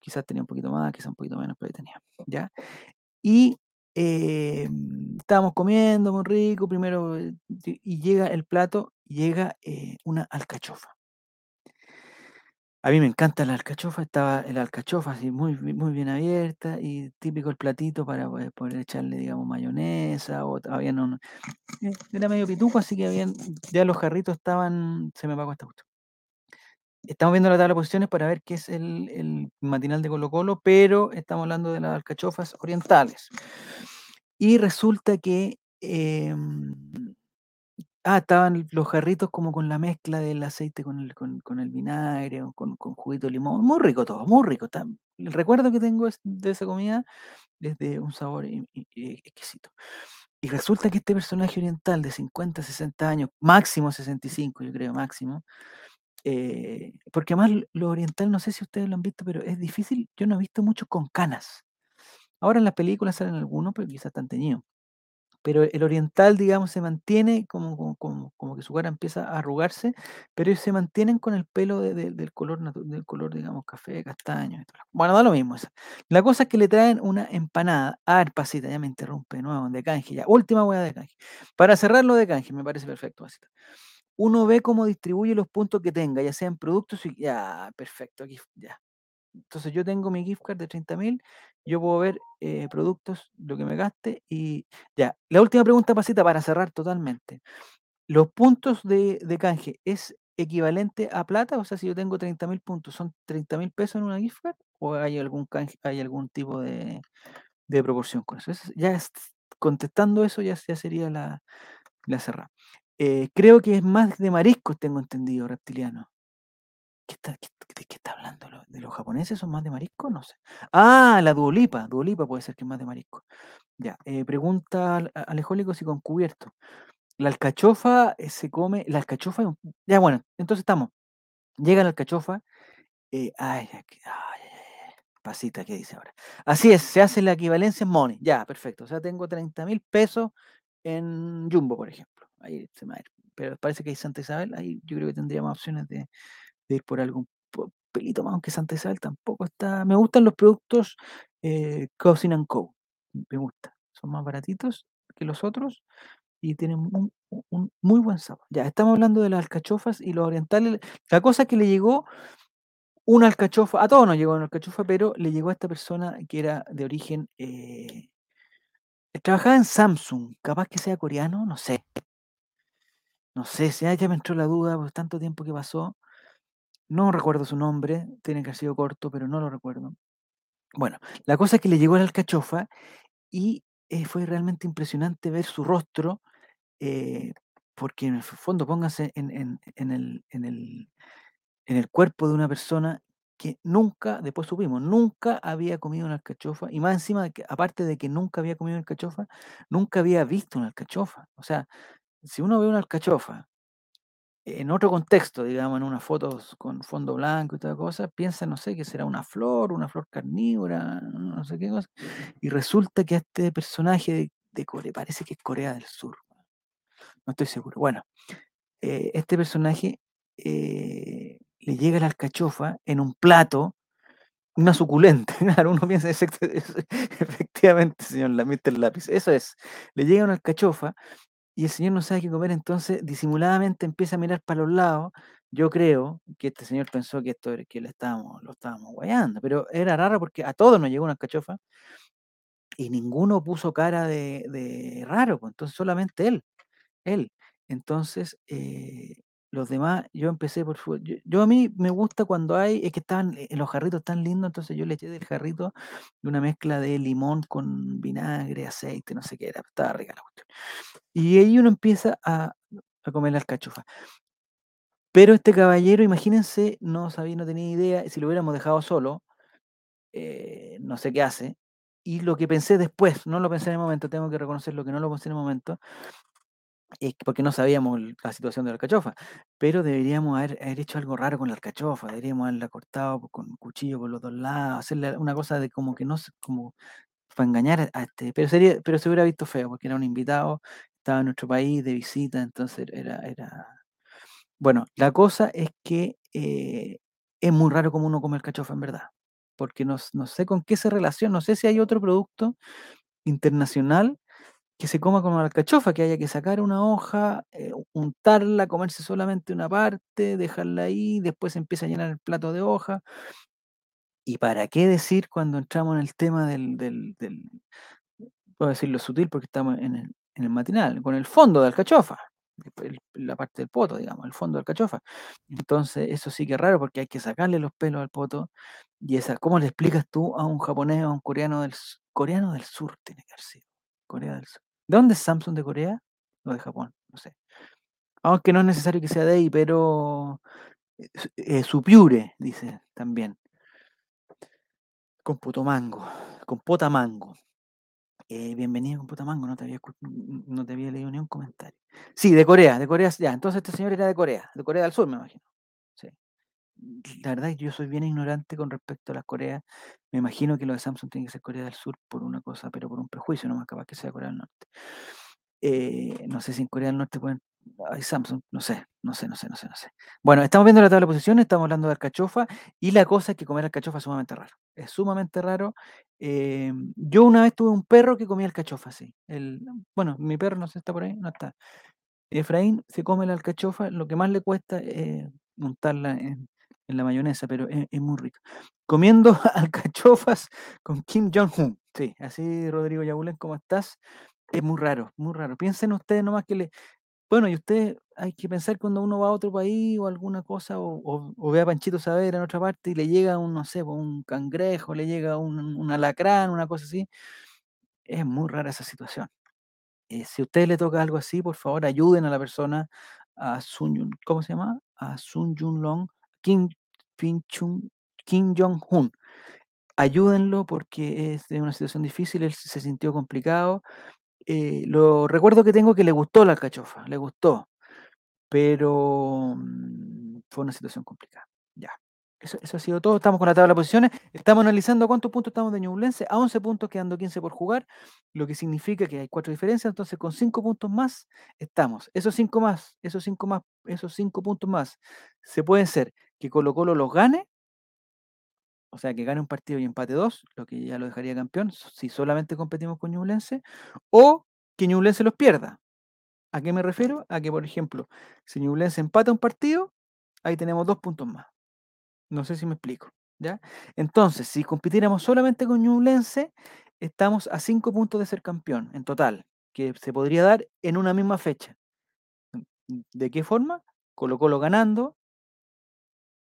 quizás tenía un poquito más, quizás un poquito menos, pero ahí tenía, ¿ya? Y eh, estábamos comiendo muy rico, primero, eh, y llega el plato, llega eh, una alcachofa. A mí me encanta la alcachofa, estaba la alcachofa así muy, muy bien abierta y típico el platito para poder, echarle, digamos, mayonesa o habían un, eh, era medio pituco, así que habían, ya los jarritos estaban, se me apagó esta cuestión. Estamos viendo la tabla de posiciones para ver qué es el, matinal de Colo Colo, pero estamos hablando de las alcachofas orientales. Y resulta que em, ah, estaban los jarritos como con la mezcla del aceite con el, vinagre o con, con juguito de limón. Muy rico todo, muy rico. está- El recuerdo que tengo es- de esa comida es de un sabor i- exquisito. Y resulta que este personaje oriental de 50, 60 años, máximo 65, yo creo, máximo, eh, porque además lo lo oriental, no sé si ustedes lo han visto, pero es difícil. Yo no he visto mucho con canas. Ahora en las películas salen algunos, pero quizás están teñidos. Pero el oriental, digamos, se mantiene como, como, como- como que su cara empieza a arrugarse, pero ellos se mantienen con el pelo de- de- del color, del color, digamos, café, castaño. Bueno, da lo mismo. esa. La cosa es que le traen una empanada. A ver, pasita, ya me interrumpe de nuevo, de canje, ya. Última hueá de canje. Para cerrarlo de canje, me parece perfecto, pasita. Uno ve cómo distribuye los puntos que tenga, ya sean productos y ya, perfecto, aquí, ya. Entonces yo tengo mi gift card de 30 mil, yo puedo ver eh, productos, lo que me gaste y ya. La última pregunta, Pasita, para cerrar totalmente. ¿Los puntos de, canje es equivalente a plata? O sea, si yo tengo 30 mil puntos, ¿son 30 mil pesos en una gift card? ¿O hay algún canje, hay algún tipo de, de proporción con eso? Eso ya es- contestando eso ya, ya sería la, la cerrada. Eh, creo que es más de mariscos, tengo entendido, reptiliano. ¿Qué está, qué- ¿De qué está hablando? ¿Lo- ¿De los japoneses son más de marisco? No sé. Ah, la duolipa. Duolipa puede ser que es más de marisco. Ya. eh, pregunta Alejólico si con cubierto. La alcachofa eh, se come. La alcachofa. Ya, bueno, entonces estamos. Llega la alcachofa. eh, ay, ay, ay. Pasita, ¿qué dice ahora? Así es, se hace la equivalencia en money. Ya, perfecto. O sea, tengo 30 mil pesos en Jumbo, por ejemplo. Ahí se. Pero parece que hay Santa Isabel. Ahí yo creo que tendría más opciones de, ir por algún pelito más, aunque Santa Isabel tampoco está. Me gustan los productos eh, Cousin and Co. Me gusta. Son más baratitos que los otros y tienen un muy buen sabor. Ya, estamos hablando de las alcachofas y los orientales. La cosa que le llegó una alcachofa, a todos nos llegó una alcachofa, pero le llegó a esta persona que era de origen, eh, trabajaba en Samsung, capaz que sea coreano, no sé, no sé, si ya me entró la duda por tanto tiempo que pasó, no recuerdo su nombre, tiene que haber sido corto, pero no lo recuerdo. Bueno, la cosa es que le llegó la alcachofa y eh, fue realmente impresionante ver su rostro, eh, porque en el fondo pónganse en, en- en el, el en el cuerpo de una persona que nunca, después supimos, nunca había comido una alcachofa, y más encima, de que, aparte de que nunca había comido una alcachofa, nunca había visto una alcachofa. O sea, si uno ve una alcachofa en otro contexto, digamos, en unas fotos con fondo blanco y toda cosa, piensa, no sé, que será una flor, una flor carnívora, no sé qué cosa, y resulta que este personaje de, Corea, parece que es Corea del Sur, no estoy seguro. Bueno, eh, este personaje eh, le llega la alcachofa en un plato, una suculenta. Claro, uno piensa efectivamente, señor Mr. Lápiz. Eso es. Le llega una alcachofa y el señor no sabe qué comer, entonces disimuladamente empieza a mirar para los lados. Yo creo que este señor pensó que esto que le estábamos, lo estábamos guayando, pero era raro porque a todos nos llegó una alcachofa y ninguno puso cara de, de raro, pues, entonces solamente él él. Entonces, eh, los demás, yo empecé por fu- yo, a mí me gusta cuando hay, es que estaban, eh, los jarritos tan lindos, entonces yo le eché del jarrito de una mezcla de limón con vinagre, aceite, no sé qué era, estaba rica la cuestión. Y ahí uno empieza a, a comer la alcachofa. Pero este caballero, imagínense, no sabía, no tenía idea, si lo hubiéramos dejado solo, eh, no sé qué hace. Y lo que pensé después, no lo pensé en el momento, tengo que reconocer lo que no lo pensé en el momento, porque no sabíamos la situación de la alcachofa, pero deberíamos haber, haber hecho algo raro con la alcachofa, deberíamos haberla cortado con un cuchillo por los dos lados, hacerle una cosa de como que no como para engañar a este, pero sería, pero se hubiera visto feo, porque era un invitado, estaba en nuestro país de visita, entonces era, era. Bueno, la cosa es que eh, es muy raro como uno come alcachofa en verdad, porque no, no sé con qué se relaciona, no sé si hay otro producto internacional que se coma con alcachofa, que haya que sacar una hoja, eh, untarla, comerse solamente una parte, dejarla ahí, después empieza a llenar el plato de hoja. ¿Y para qué decir cuando entramos en el tema del, del, del- puedo decirlo sutil porque estamos en el, en el matinal, con el fondo de alcachofa, la parte del poto, digamos, el fondo de alcachofa. Entonces, eso sí que es raro porque hay que sacarle los pelos al poto. Y esa, ¿cómo le explicas tú a un japonés o a un coreano del, coreano del sur? Tiene que haber sido, Corea del Sur. ¿De dónde es Samsung de Corea? O de Japón, no sé. Aunque no es necesario que sea de ahí, pero eh, su- eh, Supiure, dice también. Con Putomango, con Potamango. Eh, bienvenido con Potamango, no te, había, no te leído ni un comentario. Sí, de Corea, de Corea, ya. Entonces este señor era de Corea, de Corea del Sur, me imagino. La verdad es que yo soy bien ignorante con respecto a las Coreas. Me imagino que lo de Samsung tiene que ser Corea del Sur por una cosa, pero por un prejuicio, no más capaz que sea Corea del Norte. Eh, no sé si en Corea del Norte pueden. Hay Samsung, no sé, no sé, no sé, no sé, no sé. Bueno, estamos viendo la tabla de posiciones, estamos hablando de alcachofa y la cosa es que comer alcachofa es sumamente raro. Es sumamente raro. Eh, yo una vez tuve un perro que comía alcachofa, sí. El, bueno, mi perro no sé, está por ahí, no está. Efraín se come la alcachofa, lo que más le cuesta es montarla en, en la mayonesa, pero es, es muy rico. Comiendo alcachofas con Kim Jong-un. Sí, así Rodrigo Yabulén, ¿cómo estás? Es muy raro, muy raro. Piensen ustedes nomás que le... Bueno, y ustedes hay que pensar cuando uno va a otro país o alguna cosa, o, ve a Panchito Saavedra en otra parte y le llega un, no sé, pues, un cangrejo, le llega un, alacrán, una cosa así. Es muy rara esa situación. Eh, si a usted le toca algo así, por favor, ayuden a la persona, a Sun Yun, ¿cómo se llama? A Sun Yun Long, Kim, Kim Jong-un. Ayúdenlo porque es de una situación difícil, él se sintió complicado. Eh, lo recuerdo que tengo que le gustó la alcachofa, le gustó, pero mm, fue una situación complicada. Ya. Eso, ha sido todo. Estamos con la tabla de posiciones. Estamos analizando cuántos puntos estamos de Ñublense. A 11 puntos, quedando 15 por jugar, lo que significa que hay cuatro diferencias. Entonces, con 5 puntos más, estamos. Esos 5 más, esos 5 más, esos 5 puntos más, se pueden ser que Colo Colo los gane, o sea, que gane un partido y empate dos, lo que ya lo dejaría campeón, si solamente competimos con Ñublense, o que Ñublense los pierda. ¿A qué me refiero? A que, por ejemplo, si Ñublense empata un partido, ahí tenemos dos puntos más. No sé si me explico. ¿ya? Entonces, si compitiéramos solamente con Ñublense, estamos a cinco puntos de ser campeón en total, que se podría dar en una misma fecha. ¿De qué forma? Colo Colo ganando,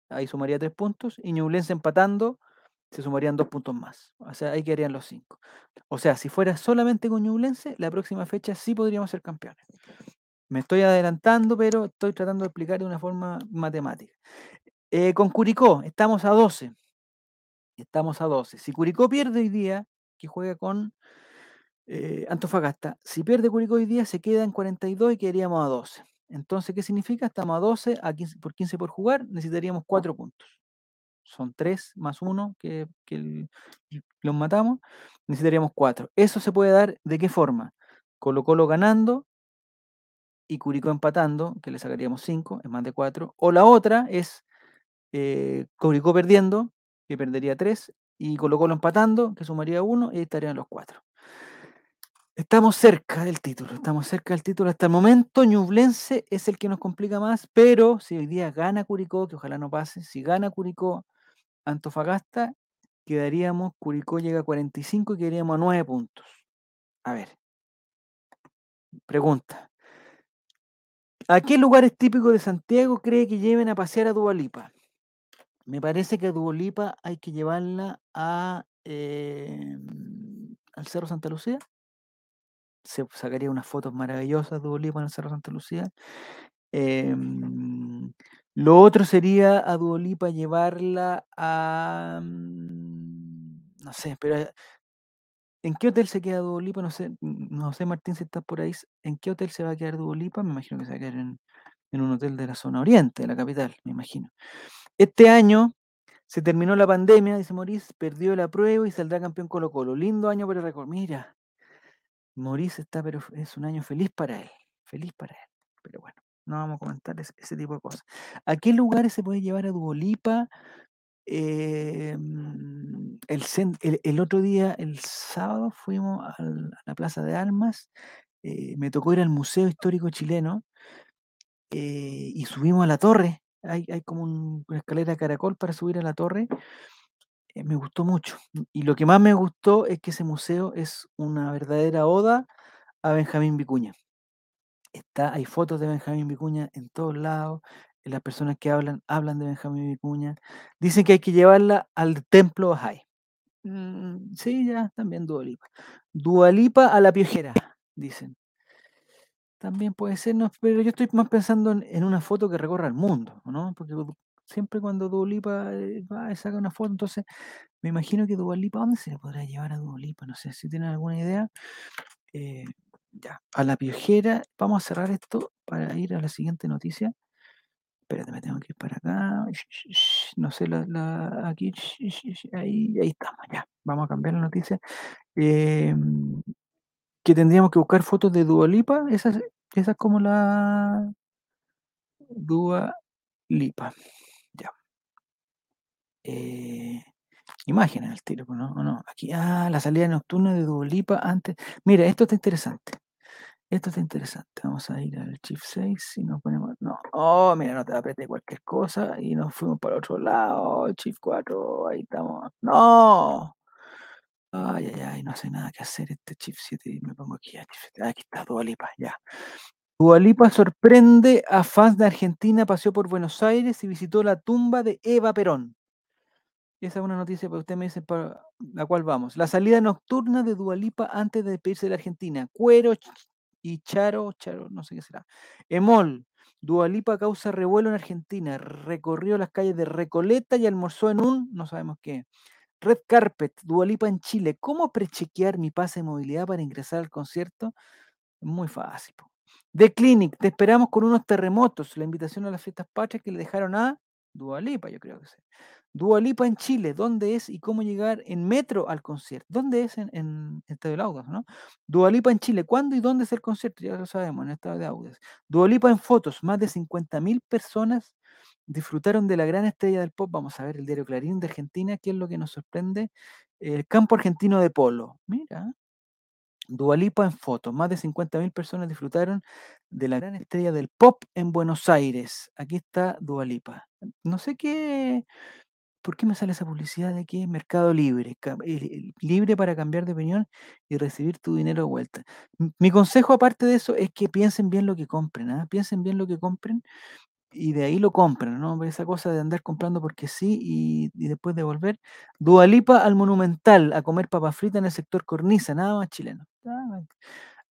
ahí sumaría tres puntos, y Ñublense empatando, se sumarían dos puntos más. O sea, ahí quedarían los cinco. O sea, si fuera solamente con Ñublense, la próxima fecha sí podríamos ser campeones. Me estoy adelantando, pero estoy tratando de explicar de una forma matemática. Eh, con Curicó, estamos a 12. Estamos a 12. Si Curicó pierde hoy día, que juega con eh, Antofagasta, si pierde Curicó hoy día, se queda en 42 y quedaríamos a 12. Entonces, ¿qué significa? Estamos a 12 a 15, por 15 por jugar, necesitaríamos 4 puntos. Son 3 más 1 que, que el- los matamos, necesitaríamos 4. Eso se puede dar de qué forma? Colo Colo ganando y Curicó empatando, que le sacaríamos 5, es más de 4. O la otra es eh, Curicó perdiendo, que perdería 3, y Colo Colo empatando, que sumaría 1, y estarían los 4. Estamos cerca del título, estamos cerca del título hasta el momento. Ñublense es el que nos complica más, pero si hoy día gana Curicó, que ojalá no pase, si gana Curicó Antofagasta, quedaríamos, Curicó llega a 45 y quedaríamos a 9 puntos. A ver, pregunta. ¿A qué lugares típicos de Santiago cree que lleven a pasear a Dualipa? Me parece que a Dualipa hay que llevarla a, eh, al Cerro Santa Lucía. Se sacaría unas fotos maravillosas de Dualipa en el Cerro Santa Lucía. Em, lo otro sería a Dualipa llevarla a... mm, No sé, pero ¿en qué hotel se queda Dualipa? No sé, no sé Martín si estás por ahí. ¿En qué hotel se va a quedar Dualipa? Me imagino que se va a quedar en, en un hotel de la zona oriente, de la capital, me imagino. Este año se terminó la pandemia, dice Maurice, perdió la prueba y saldrá campeón Colo Colo. Lindo año para recordar. Mira, Maurice está, pero es un año feliz para él, feliz para él. Pero bueno, no vamos a comentar ese, tipo de cosas. ¿A qué lugares se puede llevar a Duolipa? Eh, mm, el, otro día, el sábado, fuimos a la Plaza de Armas. eh, me tocó ir al Museo Histórico Chileno eh, y subimos a la torre. Hay, hay como un- una escalera de caracol para subir a la torre. eh, me gustó mucho. Y lo que más me gustó es que ese museo es una verdadera oda a Benjamín Vicuña. Está, hay fotos de Benjamín Vicuña en todos lados. eh, Las personas que hablan, hablan de Benjamín Vicuña. Dicen que hay que llevarla al templo Bahá'í. Mm, sí, ya, también Dualipa. Dualipa a la piojera, dicen. También puede ser, no, pero yo estoy más pensando en, una foto que recorra el mundo, ¿no? Porque siempre cuando Dualipa eh, va y saca una foto, entonces me imagino que Dualipa, ¿dónde se le podrá llevar a Dualipa? No sé si tienen alguna idea. Eh, ya, a la piojera, vamos a cerrar esto para ir a la siguiente noticia. Espérate, me tengo que ir para acá. No sé, la, la- aquí, ahí, ahí estamos, ya. Vamos a cambiar la noticia. Em, que tendríamos que buscar fotos de Dua Lipa, esa es, esa es como la Dua Lipa, ya. Eh, imágenes al tiro, pues, ¿no? ¿O no? Aquí, ah, la salida nocturna de Dua Lipa antes. Mira, esto está interesante. Esto está interesante. Vamos a ir al Chief 6 y nos ponemos. No, oh, mira, no te apreté cualquier cosa y nos fuimos para otro lado. Chief 4, ahí estamos. ¡No! Ay, ay, ay, no hace nada que hacer este Chief 7 y me pongo aquí. 7. Aquí está Dualipa, ya. Dualipa sorprende a fans de Argentina, paseó por Buenos Aires y visitó la tumba de Eva Perón. Esa es una noticia para usted me dice para la cual vamos. La salida nocturna de Dualipa antes de despedirse de la Argentina. Cuero y Charo, Charo, no sé qué será. Emol, Dualipa causa revuelo en Argentina. Recorrió las calles de Recoleta y almorzó en un, no sabemos qué. Red Carpet, Dualipa en Chile. ¿Cómo prechequear mi pase de movilidad para ingresar al concierto? Muy fácil. The Clinic, te esperamos con unos terremotos. La invitación a las fiestas patrias que le dejaron a Dualipa, yo creo que sí. Dua Lipa en Chile, ¿dónde es y cómo llegar en metro al concierto? ¿Dónde es en, en Estadio de Audas, no? Dua Lipa en Chile, ¿cuándo y dónde es el concierto? Ya lo sabemos, en Estadio de Audas. Dua Lipa en fotos, más de 50.000 personas disfrutaron de la gran estrella del pop. Vamos a ver el diario Clarín de Argentina, ¿qué es lo que nos sorprende? El campo argentino de polo. Mira, Dualipa en fotos. Más de 50.000 personas disfrutaron de la gran estrella del pop en Buenos Aires. Aquí está Dualipa. No sé qué. ¿Por qué me sale esa publicidad de que Mercado Libre? Libre para cambiar de opinión y recibir tu dinero de vuelta. Mi consejo, aparte de eso, es que piensen bien lo que compren. ¿ah? Piensen bien lo que compren y de ahí lo compran, ¿no? Esa cosa de andar comprando porque sí y, después devolver. Dualipa al Monumental a comer papas fritas en el sector Cornisa, nada más chileno.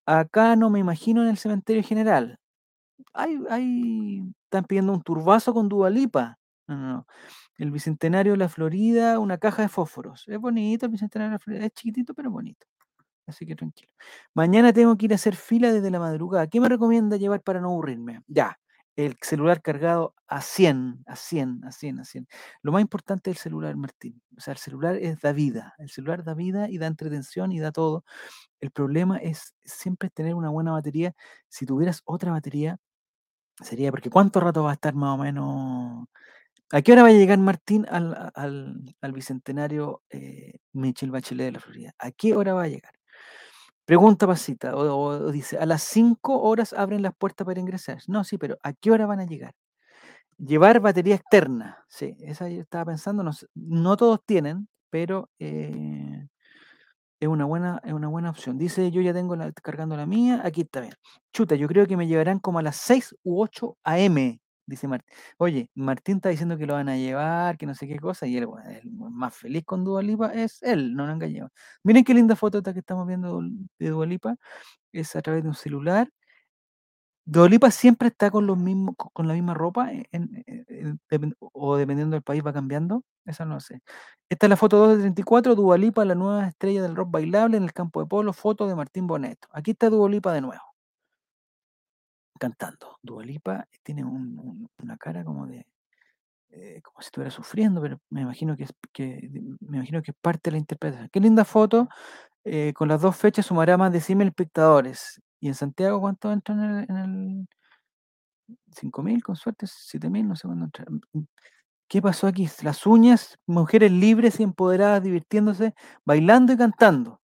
Acá no me imagino en el cementerio general. Hay, hay, están pidiendo un turbazo con Dualipa. No, no, no. El Bicentenario de la Florida, una caja de fósforos. Es bonito el Bicentenario de la Florida, es chiquitito pero bonito. Así que tranquilo. Mañana tengo que ir a hacer fila desde la madrugada. ¿Qué me recomienda llevar para no aburrirme? Ya, el celular cargado a 100, a 100, a 100, a 100. Lo más importante es el celular, Martín. O sea, el celular es da vida. El celular da vida y da entretención y da todo. El problema es siempre tener una buena batería. Si tuvieras otra batería, sería porque ¿cuánto rato va a estar más o menos? ¿A qué hora va a llegar Martín al, al, bicentenario eh, Michelle Bachelet de la Florida? ¿A qué hora va a llegar? Pregunta Pasita, o, dice, a las 5 horas abren las puertas para ingresar. No, sí, pero ¿a qué hora van a llegar? Llevar batería externa, sí, esa yo estaba pensando, no, todos tienen, pero eh, es, una buena, es una buena opción. Dice, yo ya tengo la, cargando la mía, aquí está bien. Chuta, yo creo que me llevarán como a las 6 u 8 a.m., dice Martín. Oye, Martín está diciendo que lo van a llevar, que no sé qué cosa, y él, el más feliz con Dualipa es él, no lo engañado. Miren qué linda foto esta que estamos viendo de Dualipa, es a través de un celular. Dualipa siempre está con los mismos, con la misma ropa, o dependiendo del país va cambiando, esa no sé. Esta es la foto 2 de 34, Dualipa, la nueva estrella del rock bailable en el campo de polo, foto de Martín Boneto. Aquí está Dualipa de nuevo cantando. Dualipa tiene una cara como de eh, como si estuviera sufriendo, pero me imagino que es que me imagino que es parte de la interpretación. Qué linda foto. Eh, con las dos fechas sumará más de 100.000 espectadores. ¿Y en Santiago cuánto entran en el, en el 5.000 con suerte? ¿7.000? No sé cuándo entran. ¿Qué pasó aquí? Las uñas, mujeres libres y empoderadas, divirtiéndose, bailando y cantando.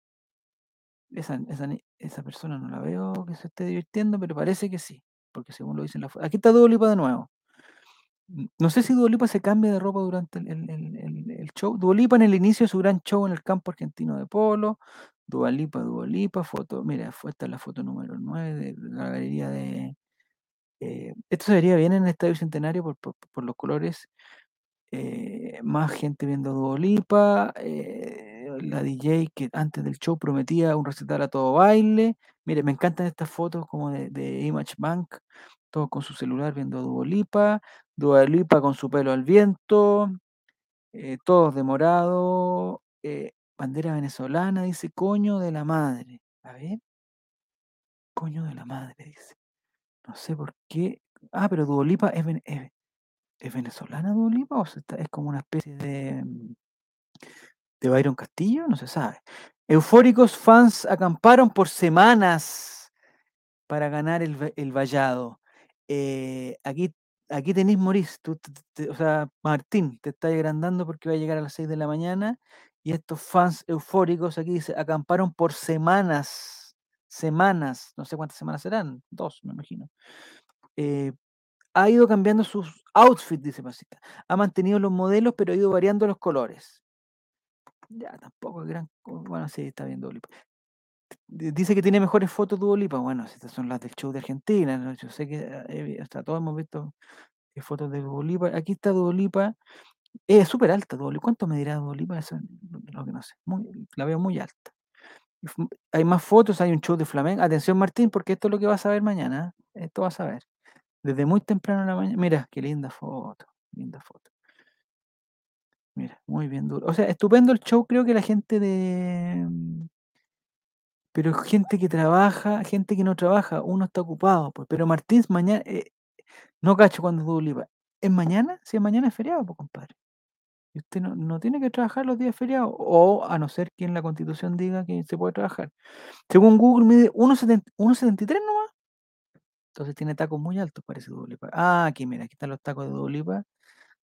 Esa, esa, esa persona no la veo que se esté divirtiendo, pero parece que sí, porque según lo dicen la. Aquí está Duolipa de nuevo. No sé si Duolipa se cambia de ropa durante el, el, el, show. Duolipa en el inicio de su gran show en el campo argentino de polo. Dualipa, Dualipa, foto. Mira, fue esta la foto número 9 de la galería de. Eh, esto se vería bien en el Estadio Centenario por, por, los colores. Eh, más gente viendo Duolipa. Eh, la DJ que antes del show prometía un recital a todo baile. Mire, me encantan estas fotos como de, Image Bank, todos con su celular viendo a Duolipa, Duolipa con su pelo al viento, eh, todos de morado, eh, bandera venezolana, dice coño de la madre. A ver, coño de la madre, dice. No sé por qué. Ah, pero Duolipa es, es, venezolana, Duolipa, o es como una especie de mm, de Byron Castillo, no se sabe. Eufóricos fans acamparon por semanas para ganar el, el vallado. Eh, aquí, aquí tenéis Maurice, o sea, Martín, te está agrandando porque va a llegar a las 6 de la mañana y estos fans eufóricos aquí dice, acamparon por semanas, semanas, no sé cuántas semanas serán, dos me imagino. Eh, ha ido cambiando sus outfits, dice Pasita. Ha mantenido los modelos, pero ha ido variando los colores. Ya, tampoco es gran. Bueno, sí, está bien Duolipa. Dice que tiene mejores fotos Duolipa. Bueno, estas son las del show de Argentina. Yo sé que eh, hasta todos hemos visto eh, fotos de Duolipa. Aquí está Duolipa. Es súper alta Duolipa. ¿Cuánto me dirá Duolipa? Eso es lo que no sé. la veo muy alta. Hay más fotos, hay un show de flamenco. Atención, Martín, porque esto es lo que vas a ver mañana. ¿eh? Esto vas a ver. Desde muy temprano en la mañana. Mira, qué linda foto. Linda foto. Mira, muy bien duro. O sea, estupendo el show, creo que la gente de... Mm, pero gente que trabaja, gente que no trabaja, uno está ocupado, pues. Pero Martínez mañana, eh, no cacho cuando es Duolipa. ¿Es mañana? Si es mañana es feriado, pues, compadre. Y usted no, no tiene que trabajar los días feriados, o a no ser que en la constitución diga que se puede trabajar. Según Google mide 1,70 1,73 nomás. Entonces tiene tacos muy altos, parece Dua Lipa. Ah, aquí mira, aquí están los tacos de Dua Lipa,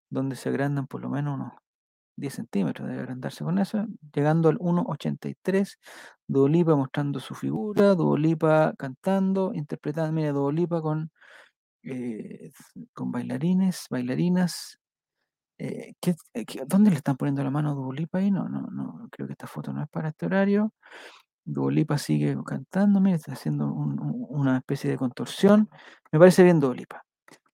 donde se agrandan por lo menos unos 10 centímetros, debe agrandarse con eso, llegando al 1,83. Dua Lipa mostrando su figura, Dua Lipa cantando, interpretando, mira, Dua Lipa con, eh, con bailarines, bailarinas. Eh, ¿qué- eh, ¿Dónde le están poniendo la mano a Dua Lipa ahí? No, no, no, creo que esta foto no es para este horario. Dua Lipa sigue cantando, mira, está haciendo un- un- una especie de contorsión. Me parece bien Dua Lipa.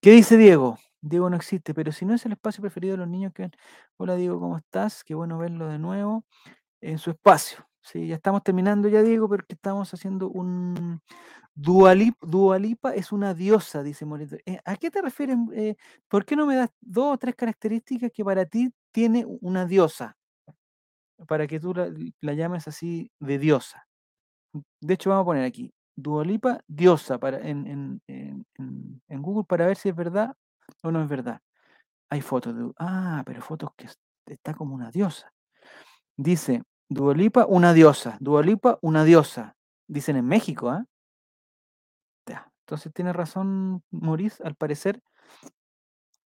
¿Qué dice Diego? Diego no existe, pero si no es el espacio preferido de los niños que... Hola Diego, ¿cómo estás? Qué bueno verlo de nuevo en su espacio. Sí, ya estamos terminando ya, Diego, porque estamos haciendo un... Dualip, Dualipa es una diosa, dice Morito. Eh, ¿A qué te refieres? eh, ¿Por qué no me das dos o tres características que para ti tiene una diosa? Para que tú la, la llames así de diosa. De hecho, vamos a poner aquí, Dualipa, diosa, para, en- en- en Google para ver si es verdad o no es verdad. Hay fotos de... Ah, pero fotos que es- está como una diosa. Dice, Dualipa, una diosa. Dualipa, una diosa. Dicen en México, ¿ah? Ya, Entonces tiene razón Maurice, al parecer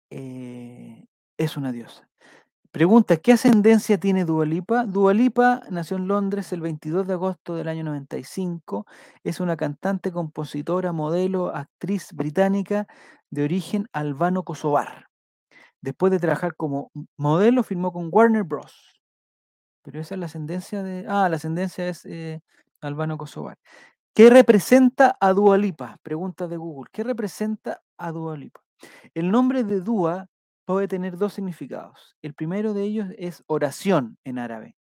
eh, es una diosa. Pregunta, ¿qué ascendencia tiene Dualipa? Dualipa nació en Londres el 22 de agosto del año 95. Es una cantante, compositora, modelo, actriz británica de origen albano-kosovar. Después de trabajar como modelo, firmó con Warner Bros. Pero esa es la ascendencia de... Ah, la ascendencia es eh, albano-kosovar. ¿Qué representa a Dualipa? Pregunta de Google. ¿Qué representa a Dualipa? El nombre de Dua puede tener dos significados. El primero de ellos es oración en árabe.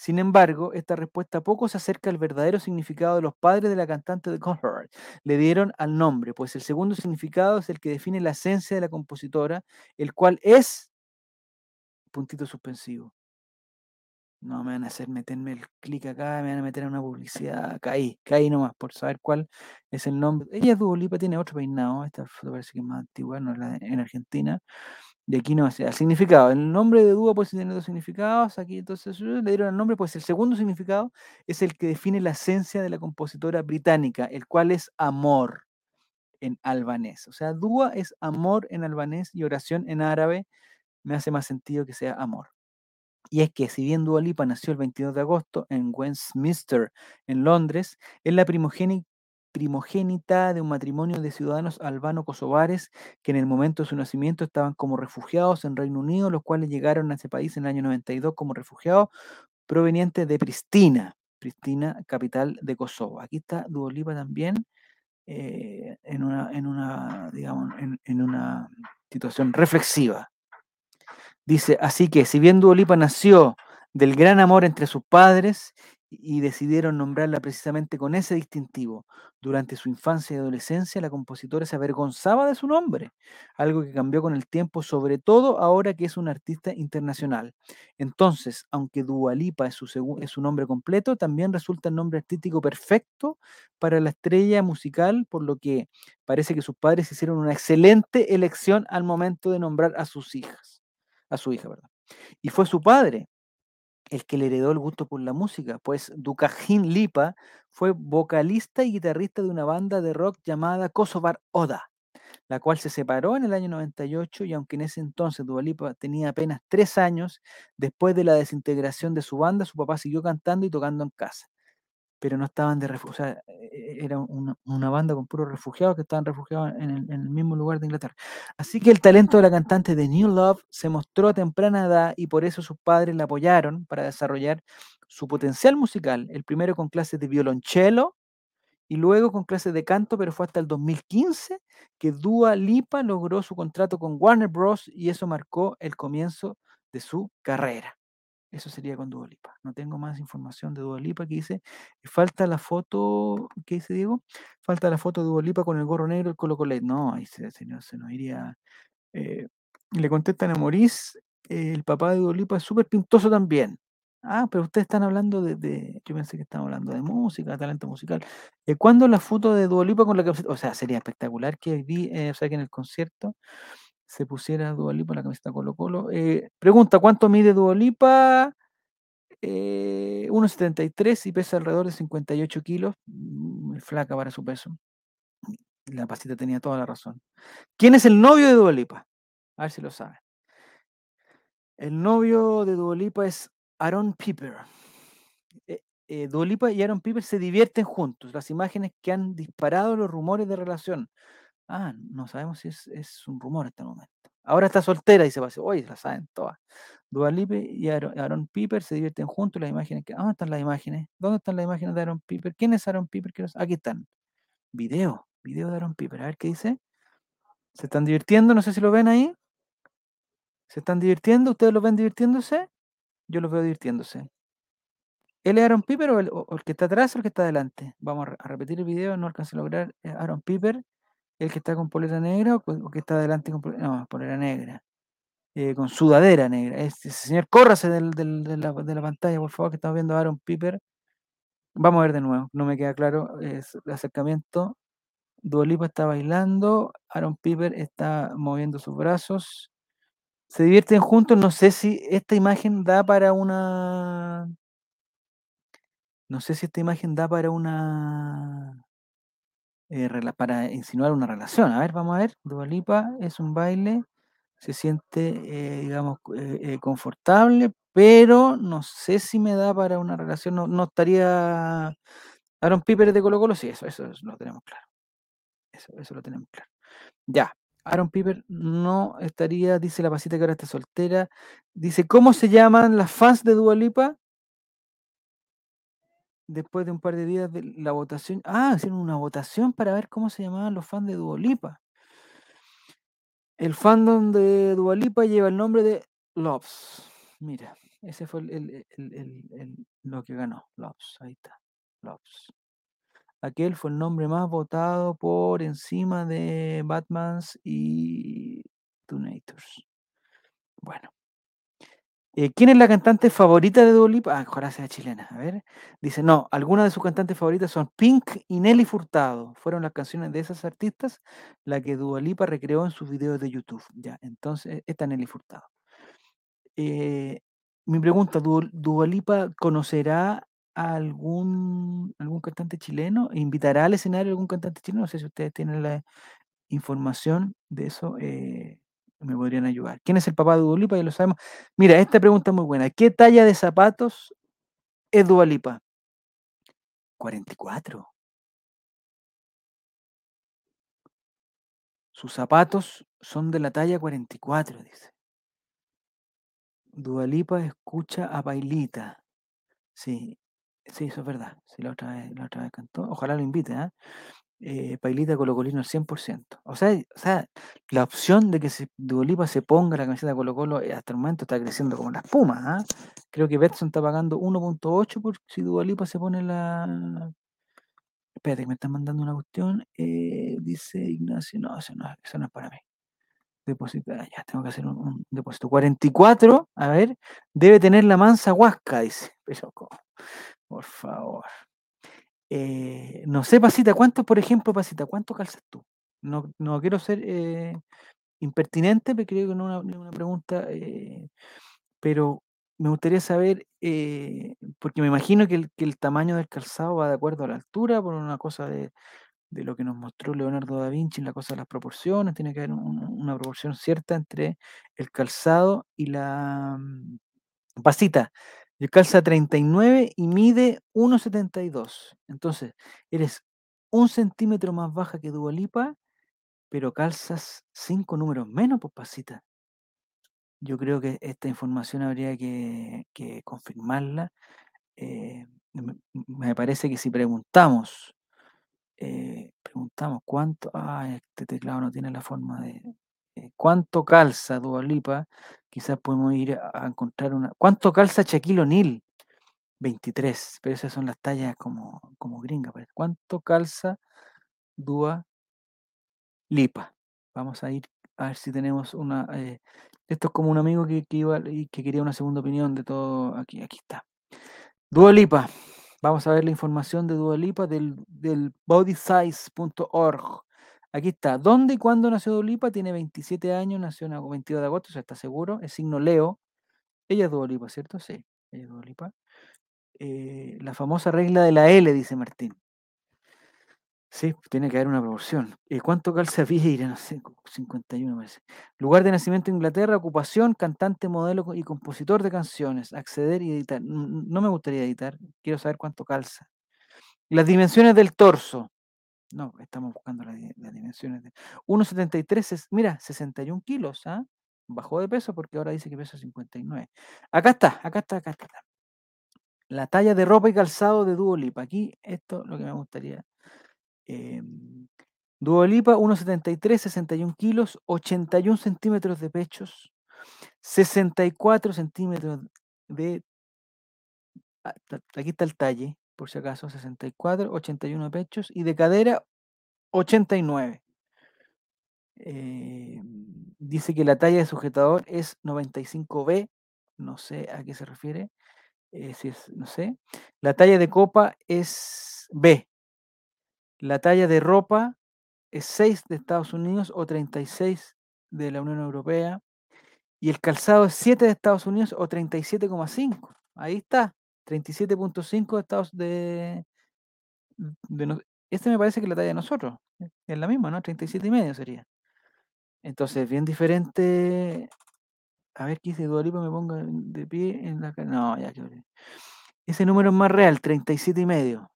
Sin embargo, esta respuesta poco se acerca al verdadero significado de los padres de la cantante de Cohort. Le dieron al nombre, pues el segundo significado es el que define la esencia de la compositora, el cual es puntito suspensivo. No me van a hacer meterme el clic acá, me van a meter a una publicidad. Caí, caí nomás por saber cuál es el nombre. Ella es Dua Lipa, tiene otro peinado. Esta foto parece que es más antigua, no es la en Argentina. De aquí no, sea, el significado. El nombre de Dua puede tener dos significados. Aquí entonces le dieron el nombre, pues el segundo significado es el que define la esencia de la compositora británica, el cual es amor en albanés. O sea, Dua es amor en albanés y oración en árabe. Me hace más sentido que sea amor. Y es que si bien Dua Lipa nació el 22 de agosto en Westminster, en Londres, es la primogéni- primogénita de un matrimonio de ciudadanos albano-kosovares que en el momento de su nacimiento estaban como refugiados en Reino Unido, los cuales llegaron a ese país en el año 92 como refugiados provenientes de Pristina, Pristina, capital de Kosovo. Aquí está Dua Lipa también eh, en, una, en, una, digamos, en, en una situación reflexiva. Dice, así que si bien Dua Lipa nació del gran amor entre sus padres y decidieron nombrarla precisamente con ese distintivo, durante su infancia y adolescencia la compositora se avergonzaba de su nombre, algo que cambió con el tiempo, sobre todo ahora que es una artista internacional. Entonces, aunque Dua Lipa es su, es su nombre completo, también resulta el nombre artístico perfecto para la estrella musical, por lo que parece que sus padres hicieron una excelente elección al momento de nombrar a sus hijas a su hija, perdón. Y fue su padre el que le heredó el gusto por la música, pues Dukajin Lipa fue vocalista y guitarrista de una banda de rock llamada Kosovar Oda, la cual se separó en el año 98 y aunque en ese entonces Dua Lipa tenía apenas tres años, después de la desintegración de su banda, su papá siguió cantando y tocando en casa. Pero no estaban de refugiados, o sea, eh, era una, una banda con puros refugiados que estaban refugiados en el, en el mismo lugar de Inglaterra. Así que el talento de la cantante de New Love se mostró a temprana edad y por eso sus padres la apoyaron para desarrollar su potencial musical, el primero con clases de violonchelo y luego con clases de canto, pero fue hasta el 2015 que Dua Lipa logró su contrato con Warner Bros. y eso marcó el comienzo de su carrera. Eso sería con Dua Lipa. No tengo más información de Dua Lipa que dice. Falta la foto, ¿qué dice Diego? Falta la foto de Dua Lipa con el gorro negro, el Colo Colet. No, ahí se, nos, iría. eh, le contestan a eh, el papá de Dua Lipa es súper pintoso también. Ah, pero ustedes están hablando de, Yo pensé que estaban hablando de música, talento musical. Eh, ¿Cuándo la foto de Dua Lipa con la camiseta? O sea, sería espectacular que vi, eh, o sea, que en el concierto se pusiera Dualipa la camiseta Colo Colo. Eh, pregunta, ¿cuánto mide Dualipa? Eh, 1,73 y pesa alrededor de 58 kilos. Muy flaca para su peso. La pasita tenía toda la razón. ¿Quién es el novio de Dualipa? A ver si lo saben. El novio de Dualipa es Aaron Piper. Eh, eh, Dua Lipa y Aaron Piper se divierten juntos. Las imágenes que han disparado los rumores de relación. Ah, no sabemos si es, un rumor hasta el momento. Ahora está soltera y se decir, oye, la saben todas. Dua Lipa y Aaron, Piper se divierten juntos. Las imágenes. ¿Dónde están las imágenes? ¿Dónde están las imágenes de Aaron Piper? ¿Quién es Aaron Piper? Aquí están. Video. Video de Aaron Piper. A ver qué dice. ¿Se están divirtiendo? No sé si lo ven ahí. ¿Se están divirtiendo? ¿Ustedes lo ven divirtiéndose? Yo los veo divirtiéndose. ¿Él es Aaron Piper o el, o el que está atrás o el que está adelante? Vamos a repetir el video, no alcancé a lograr. eh, Aaron Piper, el que está con polera negra o, que está adelante con polera, no, polera negra, eh, con sudadera negra. Este señor, córrase de, la, de la pantalla, por favor, que estamos viendo a Aaron Piper. Vamos a ver de nuevo, no me queda claro es el acercamiento. Dua Lipa está bailando, Aaron Piper está moviendo sus brazos. Se divierten juntos, no sé si esta imagen da para una... No sé si esta imagen da para una... eh, para insinuar una relación. A ver, vamos a ver. Dua Lipa es un baile, se siente, eh, digamos, eh, confortable, pero no sé si me da para una relación. No, no estaría. Aaron Piper de Colo Colo, sí, eso, eso lo tenemos claro. Eso, eso lo tenemos claro. Ya. Aaron Piper no estaría, dice la pasita que ahora está soltera. Dice, ¿cómo se llaman las fans de Dua Lipa? Después de un par de días de la votación. Ah, hicieron una votación para ver cómo se llamaban los fans de Dua Lipa. El fandom de Dua Lipa lleva el nombre de Loves. Mira, ese fue el, el- el- lo que ganó. Loves, ahí está. Loves. Aquel fue el nombre más votado por encima de Batmans y Tunators. Bueno. Eh, ¿quién es la cantante favorita de Dua Lipa? Ah, ojalá sea chilena. A ver. Dice, no, algunas de sus cantantes favoritas son Pink y Nelly Furtado. Fueron las canciones de esas artistas la que Dua Lipa recreó en sus videos de YouTube. Ya, entonces, esta Nelly Furtado. Eh, mi pregunta, ¿Dua, Dua Lipa conocerá a algún, algún cantante chileno? ¿Invitará al escenario a algún cantante chileno? No sé si ustedes tienen la información de eso. eh, me podrían ayudar. ¿Quién es el papá de Dua Lipa? Ya lo sabemos. Mira, esta pregunta es muy buena. ¿Qué talla de zapatos es Dua Lipa? 44. Sus zapatos son de la talla 44, dice. Dua Lipa escucha a Pailita. Sí, sí, eso es verdad. Sí, la otra vez, la otra vez cantó. Ojalá lo invite, ¿ah? Eh, Pailita Colocolino al 100%. O sea, o sea, la opción de que se, Dua Lipa se ponga la camiseta de Colo Colo eh, hasta el momento está creciendo como la espuma. ¿ah? Creo que Betson está pagando 1.8 por si Dua Lipa se pone la... Espérate, que me están mandando una cuestión. eh, dice Ignacio, no, eso no, no es para mí. Deposita, ya tengo que hacer un, un depósito. 44, a ver, debe tener la mansa huasca, dice. Pero, por favor. Eh, no sé, Pasita, ¿cuánto, por ejemplo, Pasita, cuánto calzas tú? No, no quiero ser eh, impertinente, pero creo que no es una, pregunta, eh, pero me gustaría saber, eh, porque me imagino que el, tamaño del calzado va de acuerdo a la altura, por una cosa de, lo que nos mostró Leonardo da Vinci en la cosa de las proporciones, tiene que haber un- una proporción cierta entre el calzado y la mm, pasita. Yo calza 39 y mide 1,72. Entonces, eres un centímetro más baja que Dua Lipa, pero calzas cinco números menos, pues pasita. Yo creo que esta información habría que, confirmarla. eh, me, parece que si preguntamos, eh, preguntamos cuánto, ah, este teclado no tiene la forma de, cuánto calza Dua Lipa, quizás podemos ir a, encontrar una, ¿cuánto calza Shaquille O'Neal? 23, pero esas son las tallas como, como gringas. parece. ¿Cuánto calza Dua Lipa? Vamos a ir a ver si tenemos una. eh, esto es como un amigo que, que iba y que quería una segunda opinión de todo. Aquí, aquí está. Dua Lipa. Vamos a ver la información de Dua Lipa del, del bodysize.org. Aquí está. ¿Dónde y cuándo nació Dualipa? Tiene 27 años, nació en 22 de agosto, o sea, está seguro. Es signo Leo. Ella es Dualipa, ¿cierto? Sí, ella es Dualipa. Eh, la famosa regla de la L, dice Martín. Sí, tiene que haber una proporción. Eh, ¿Cuánto calza Vieira? No sé, 51 parece. Lugar de nacimiento Inglaterra, ocupación, cantante, modelo y compositor de canciones. Acceder y editar. No me gustaría editar, quiero saber cuánto calza. Las dimensiones del torso. No, estamos buscando las, dimensiones. De... 1,73 es, mira, 61 kilos, ¿ah? Bajó de peso porque ahora dice que pesa 59. Acá está, acá está, acá está. La talla de ropa y calzado de Duolipa. Aquí, esto es lo que me gustaría. Eh, Duolipa, 1,73, 61 kilos, 81 centímetros de pechos, 64 centímetros de... Ah, aquí está el talle, por si acaso, 64, 81 de pechos y de cadera 89. Eh, dice que la talla de sujetador es 95B, no sé a qué se refiere, eh, si es, no sé. La talla de copa es B. La talla de ropa es 6 de Estados Unidos o 36 de la Unión Europea. Y el calzado es 7 de Estados Unidos o 37,5. Ahí está. 37.5 de Estados de, de, Este me parece que la talla de nosotros. Es la misma, ¿no? 37 y medio sería. Entonces, bien diferente. A ver qué dice Dualipa, me ponga de pie en la No, ya que. Ese número es más real, 37 y medio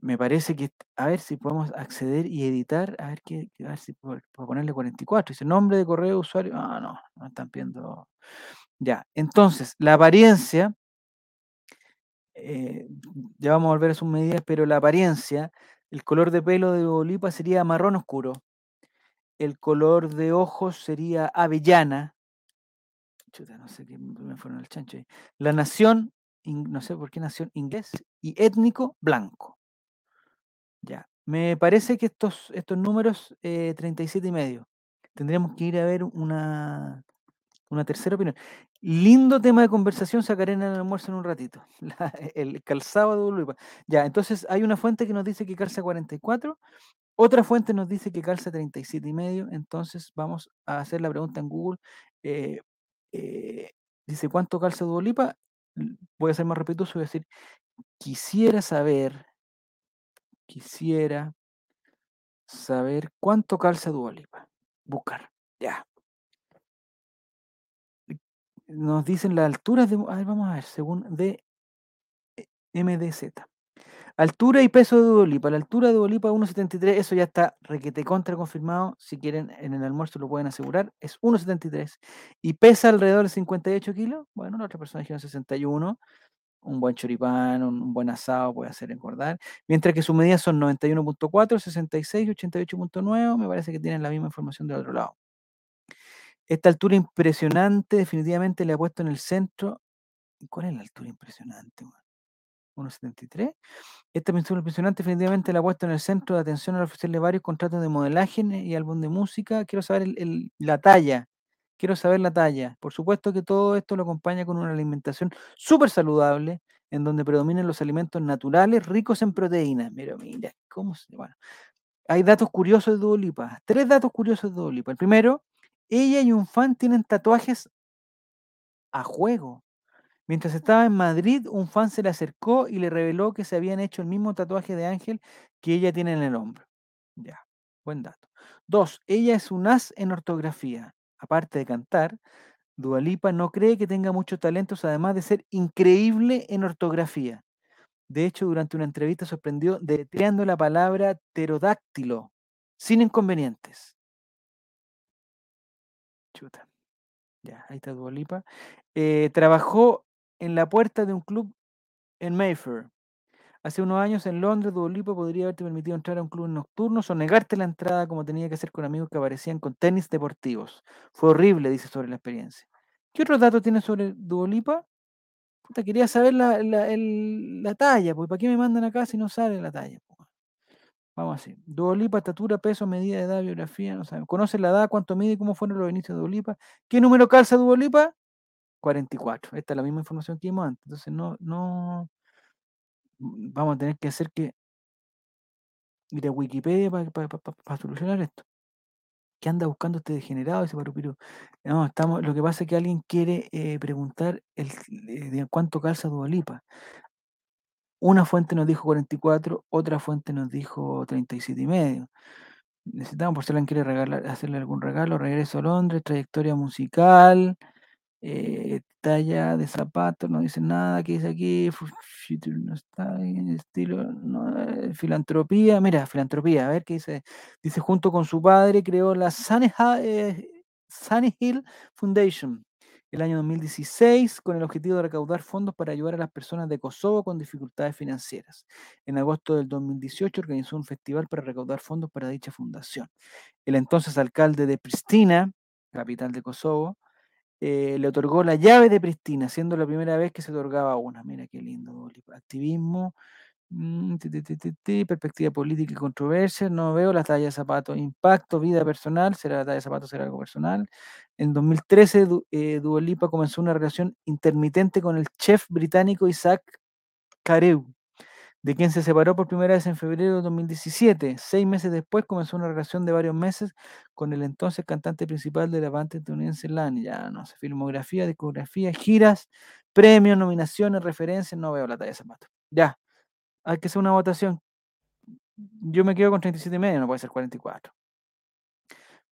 me parece que, a ver si podemos acceder y editar, a ver, qué, a ver si puedo, ponerle 44. Dice nombre de correo usuario. Ah, no, no están viendo. Ya, entonces, la apariencia, eh, ya vamos a volver a sus medidas, pero la apariencia, el color de pelo de Olipa sería marrón oscuro. El color de ojos sería avellana. Chuta, no sé qué me fueron el chancho ahí. La nación, no sé por qué nación inglés, y étnico blanco. Ya. Me parece que estos, estos números, eh, 37 y medio, tendríamos que ir a ver una, una tercera opinión. Lindo tema de conversación, sacaré en el almuerzo en un ratito. el calzado de Uluipa. Ya, entonces hay una fuente que nos dice que calza 44, otra fuente nos dice que calza 37 y medio, entonces vamos a hacer la pregunta en Google. Eh, eh, dice, ¿cuánto calza Duolipa? Voy a ser más respetuoso voy a decir, quisiera saber quisiera saber cuánto calza Dualipa. Buscar. Ya. Nos dicen las alturas de. A ver, vamos a ver, según de MDZ. Altura y peso de Duolipa. La altura de Duolipa 1,73. Eso ya está requete contra confirmado. Si quieren, en el almuerzo lo pueden asegurar. Es 1,73. Y pesa alrededor de 58 kilos. Bueno, la otra persona dijeron 61 un buen choripán, un, buen asado puede hacer engordar. Mientras que sus medidas son 91.4, 66, 88.9, me parece que tienen la misma información del otro lado. Esta altura impresionante definitivamente le ha puesto en el centro. ¿Cuál es la altura impresionante? 1.73. Esta pintura impresionante definitivamente la ha puesto en el centro de atención al ofrecerle varios contratos de modelaje y álbum de música. Quiero saber la talla quiero saber la talla. Por supuesto que todo esto lo acompaña con una alimentación súper saludable, en donde predominan los alimentos naturales ricos en proteínas. Pero mira, ¿cómo se...? Bueno, hay datos curiosos de Duolipa. Tres datos curiosos de Duolipa. El primero, ella y un fan tienen tatuajes a juego. Mientras estaba en Madrid, un fan se le acercó y le reveló que se habían hecho el mismo tatuaje de Ángel que ella tiene en el hombro. Ya, buen dato. Dos, ella es un as en ortografía aparte de cantar, Dualipa no cree que tenga muchos talentos, además de ser increíble en ortografía. De hecho, durante una entrevista sorprendió deletreando la palabra pterodáctilo, sin inconvenientes. Ya, ahí está Dualipa. Eh, trabajó en la puerta de un club en Mayfair. Hace unos años en Londres, Duolipa podría haberte permitido entrar a un club nocturno o negarte la entrada como tenía que hacer con amigos que aparecían con tenis deportivos. Fue horrible, dice sobre la experiencia. ¿Qué otros datos tiene sobre Duolipa? Quería saber la, talla, porque ¿para qué me mandan acá si no sale la talla? Vamos así. Duolipa, estatura, peso, medida de edad, biografía, no sabemos. ¿Conoce la edad, cuánto mide, cómo fueron los inicios de Duolipa? ¿Qué número calza Duolipa? 44. Esta es la misma información que vimos antes. Entonces no, no, vamos a tener que hacer que ir a Wikipedia para solucionar esto. ¿Qué anda buscando este degenerado, ese parupiru? No, estamos, lo que pasa es que alguien quiere eh, preguntar el, eh, de cuánto calza Dualipa. Una fuente nos dijo 44, otra fuente nos dijo 37 y medio. Necesitamos, por si alguien quiere hacerle algún regalo, regreso a Londres, trayectoria musical, eh, talla de zapatos, no dice nada, ¿qué dice aquí? No está en estilo, no, eh, filantropía, mira, filantropía, a ver qué dice. Dice, junto con su padre creó la Sunny, eh, Hill Foundation el año 2016 con el objetivo de recaudar fondos para ayudar a las personas de Kosovo con dificultades financieras. En agosto del 2018 organizó un festival para recaudar fondos para dicha fundación. El entonces alcalde de Pristina, capital de Kosovo, eh, le otorgó la llave de Pristina, siendo la primera vez que se otorgaba una. Mira qué lindo, activismo, perspectiva política y controversia, no veo la talla de zapatos, impacto, vida personal, será la talla de zapatos, será algo personal. En 2013, eh, Duolipa comenzó una relación intermitente con el chef británico Isaac Carew, de quien se separó por primera vez en febrero de 2017. Seis meses después comenzó una relación de varios meses con el entonces cantante principal de la banda estadounidense LAN. Ya no sé, filmografía, discografía, giras, premios, nominaciones, referencias, no veo la talla de zapato. Ya, hay que hacer una votación. Yo me quedo con 37 y medio, no puede ser 44.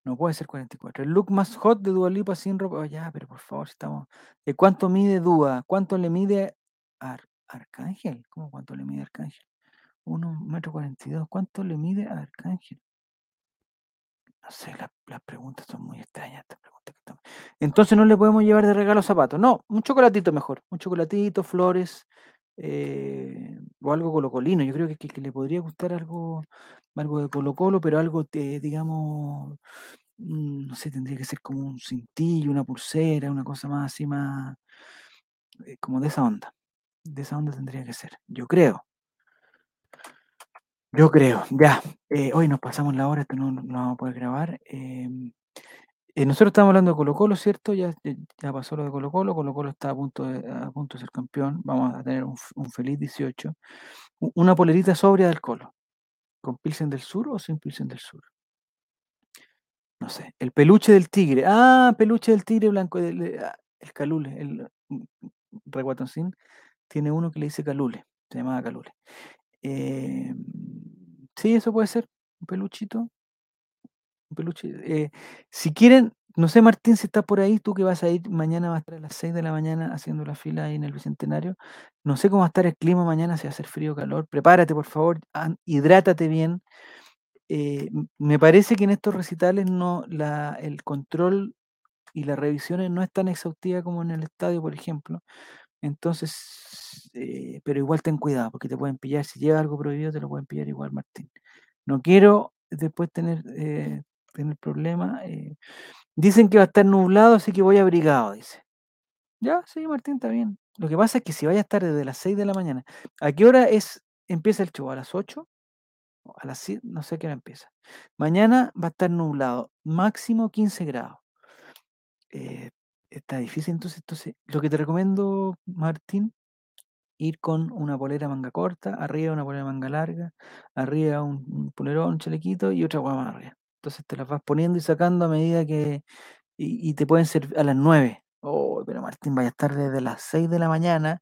No puede ser 44. El look más hot de Dua Lipa sin ropa. Oh, pero por favor, estamos. ¿De cuánto mide Dua? ¿Cuánto le mide a Arcángel? ¿Cómo cuánto le mide Arcángel? 1 metro 42. ¿Cuánto le mide Arcángel? No sé, las preguntas son muy extrañas. Entonces no le podemos llevar de regalo zapatos. No, un chocolatito mejor. Un chocolatito, flores, eh, o algo colocolino. Yo creo que, que, le podría gustar algo, algo de Colo Colo, pero algo, eh, digamos, mm, no sé, tendría que ser como un cintillo, una pulsera, una cosa más así, más, eh, como de esa onda. De esa onda tendría que ser, yo creo. Yo creo, ya. hoy nos pasamos la hora, esto no, no vamos a poder grabar. Eh, nosotros estamos hablando de Colo Colo, ¿cierto? Ya, ya pasó lo de Colo Colo, Colo Colo está a punto de, ser campeón, vamos a tener un, feliz 18. Una polerita sobria del Colo, ¿con Pilsen del Sur o sin Pilsen del Sur? No sé, el peluche del tigre, ah, peluche del tigre blanco, el, ah, el Calule, el mm, Reguatoncín, tiene uno que le dice Calule, se llamaba Calule. Eh, sí, eso puede ser, un peluchito, peluche. Eh, si quieren, no sé, Martín, si estás por ahí, tú que vas a ir mañana, va a estar a las 6 de la mañana haciendo la fila ahí en el Bicentenario. No sé cómo va a estar el clima mañana, si va a hacer frío o calor. Prepárate, por favor, hidrátate bien. Eh, me parece que en estos recitales no la, el control y las revisiones no es tan exhaustiva como en el estadio, por ejemplo. Entonces, eh, pero igual ten cuidado, porque te pueden pillar. Si lleva algo prohibido, te lo pueden pillar igual, Martín. No quiero después tener tener problema. Eh, dicen que va a estar nublado, así que voy abrigado, dice. Ya, sí, Martín, está bien. Lo que pasa es que si vaya a estar desde las 6 de la mañana, ¿a qué hora es empieza el show? ¿A las 8? A las 7, no sé qué hora empieza. Mañana va a estar nublado, máximo 15 grados. Eh, está difícil, entonces, entonces, lo que te recomiendo, Martín, ir con una polera manga corta, arriba una polera manga larga, arriba un, polerón, un chalequito y otra guama arriba. Entonces te las vas poniendo y sacando a medida que. Y, te pueden ser a las 9. Oh, pero Martín, vaya a estar desde las 6 de la mañana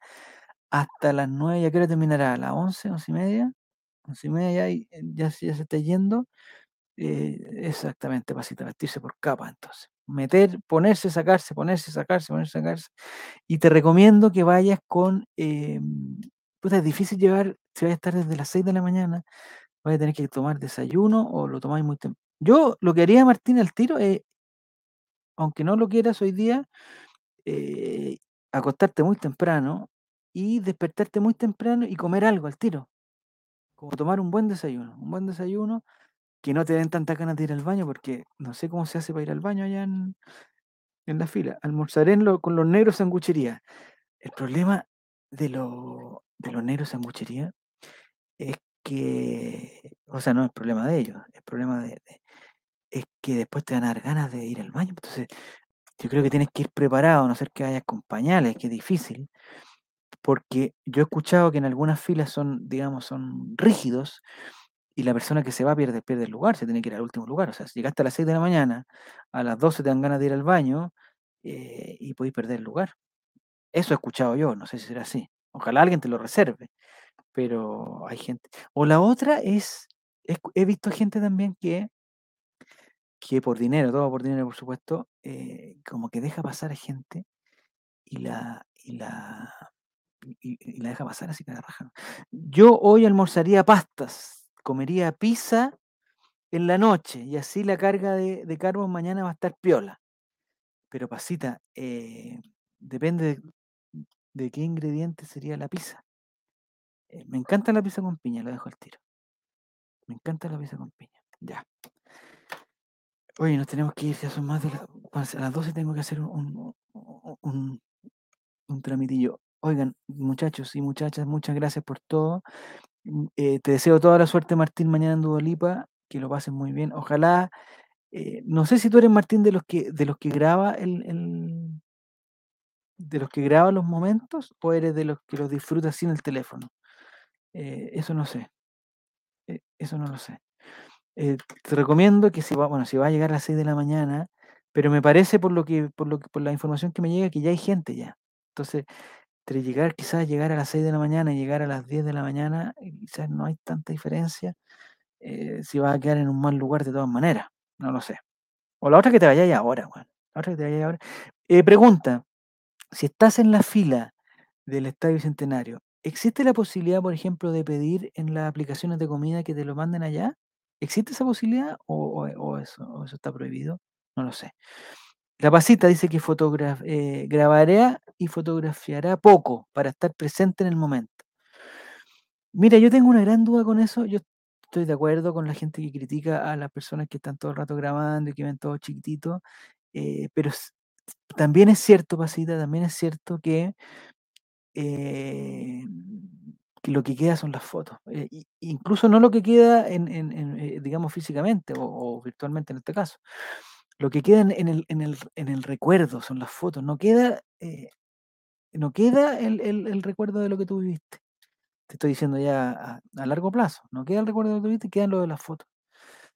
hasta las 9. ¿Ya qué hora terminará? ¿A las 11, 11 y media? 11 y media ya, ya, se está yendo. Eh, exactamente, pasita, vestirse por capa, entonces. Meter, ponerse, sacarse, ponerse, sacarse, ponerse, sacarse. Y te recomiendo que vayas con. Eh, es difícil llevar, si vas a estar desde las 6 de la mañana, vas a tener que tomar desayuno o lo tomáis muy yo lo que haría Martín al tiro es, aunque no lo quieras hoy día, eh, acostarte muy temprano y despertarte muy temprano y comer algo al tiro. Como tomar un buen desayuno. Un buen desayuno que no te den tanta ganas de ir al baño, porque no sé cómo se hace para ir al baño allá en, la fila. Almorzaré con los negros sanguchería. El problema de, de los negros sanguchería es que, o sea, no es problema de ellos, es problema de, es que después te van a dar ganas de ir al baño. Entonces, yo creo que tienes que ir preparado, no ser que vayas con pañales, que es difícil, porque yo he escuchado que en algunas filas son, digamos, son rígidos y la persona que se va pierde, el lugar, se tiene que ir al último lugar. O sea, si llegaste a las 6 de la mañana, a las 12 te dan ganas de ir al baño eh, y podéis perder el lugar. Eso he escuchado yo, no sé si será así. Ojalá alguien te lo reserve, pero hay gente. O la otra es, he, he visto gente también que, que por dinero, todo por dinero, por supuesto, eh, como que deja pasar a gente y la, y la, y, la deja pasar así que la raja. Yo hoy almorzaría pastas, comería pizza en la noche y así la carga de, carbón mañana va a estar piola. Pero pasita, eh, depende de, de qué ingrediente sería la pizza. Eh, me encanta la pizza con piña, lo dejo al tiro. Me encanta la pizza con piña. Ya. Oye, nos tenemos que ir, ya son más de las... A las 12 tengo que hacer un, un, tramitillo. Oigan, muchachos y muchachas, muchas gracias por todo. Mm, eh, te deseo toda la suerte, Martín, mañana en Dudolipa, que lo pasen muy bien. Ojalá, eh, no sé si tú eres Martín de los que, de los que graba el, de los que graba los momentos o eres de los que los disfruta sin el teléfono. Eh, eso no sé. Eh, eso no lo sé. Eh, te recomiendo que si va, bueno, si va a llegar a las 6 de la mañana, pero me parece por lo que, por lo que, por la información que me llega que ya hay gente ya. Entonces, entre llegar, quizás llegar a las 6 de la mañana y llegar a las 10 de la mañana, quizás no hay tanta diferencia. si vas a quedar en un mal lugar de todas maneras, no lo sé. O la otra que te vayáis ahora, bueno. La otra que te vayáis ahora. pregunta, si estás en la fila del Estadio Centenario, ¿existe la posibilidad, por ejemplo, de pedir en las aplicaciones de comida que te lo manden allá? ¿Existe esa posibilidad o, eso, está prohibido? No lo sé. La pasita dice que eh, grabará y fotografiará poco para estar presente en el momento. Mira, yo tengo una gran duda con eso. Yo estoy de acuerdo con la gente que critica a las personas que están todo el rato grabando y que ven todo chiquitito, eh, pero también es cierto, pasita, también es cierto que eh, que lo que queda son las fotos. eh, incluso no lo que queda en, eh, digamos, físicamente o, virtualmente en este caso. Lo que queda en, en el, el, el recuerdo son las fotos. No queda, eh, no queda el, el- recuerdo de lo que tú viviste. Te estoy diciendo ya a, largo plazo. No queda el recuerdo de lo que viviste, quedan lo de las fotos.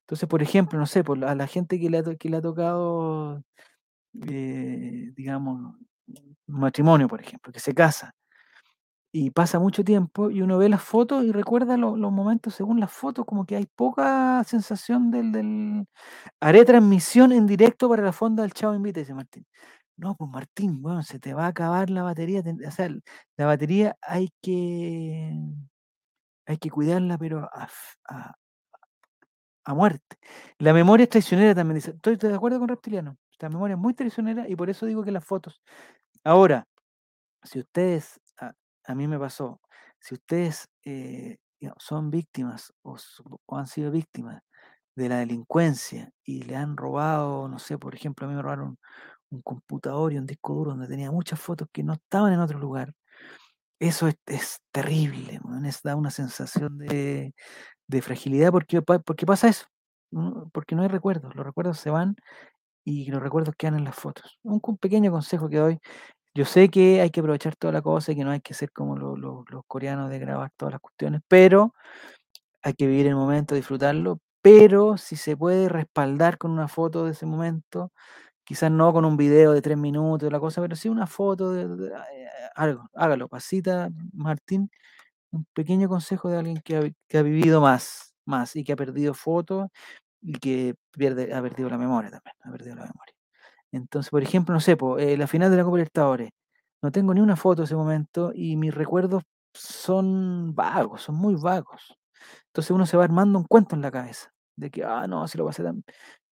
Entonces, por ejemplo, no sé, a la gente que le ha, que le ha tocado, eh, digamos, matrimonio, por ejemplo, que se casa y pasa mucho tiempo y uno ve las fotos y recuerda lo- los momentos según las fotos, como que hay poca sensación del, del... Haré transmisión en directo para la fonda del Chavo Invita, dice Martín. No, pues Martín, bueno, se te va a acabar la batería. O sea, la batería hay que, hay que cuidarla, pero a, a- a muerte. La memoria es traicionera también, dice. Estoy de acuerdo con Reptiliano. La memoria es muy traicionera y por eso digo que las fotos. Ahora, si ustedes, a, mí me pasó, si ustedes eh, son víctimas o, han sido víctimas de la delincuencia y le han robado, no sé, por ejemplo, a mí me robaron un computador y un disco duro donde tenía muchas fotos que no estaban en otro lugar, eso es, terrible, man, da una sensación de, fragilidad porque, porque pasa eso, porque no hay recuerdos, los recuerdos se van y los recuerdos quedan en las fotos. Un, un pequeño consejo que doy yo sé que hay que aprovechar toda la cosa y que no hay que ser como lo- lo- los coreanos de grabar todas las cuestiones, pero hay que vivir el momento, disfrutarlo, pero si se puede respaldar con una foto de ese momento, quizás no con un video de tres minutos de la cosa, pero sí una foto de, eh, algo, hágalo, pasita, Martín, un pequeño consejo de alguien que ha, que ha vivido más, más y que ha perdido fotos y que pierde, ha perdido la memoria también, ha perdido la memoria. Entonces, por ejemplo, no sé, po, eh, la final de la Copa Libertadores. No tengo ni una foto de ese momento y mis recuerdos son vagos, son muy vagos. Entonces uno se va armando un cuento en la cabeza de que, ah, no, si lo pasé tan...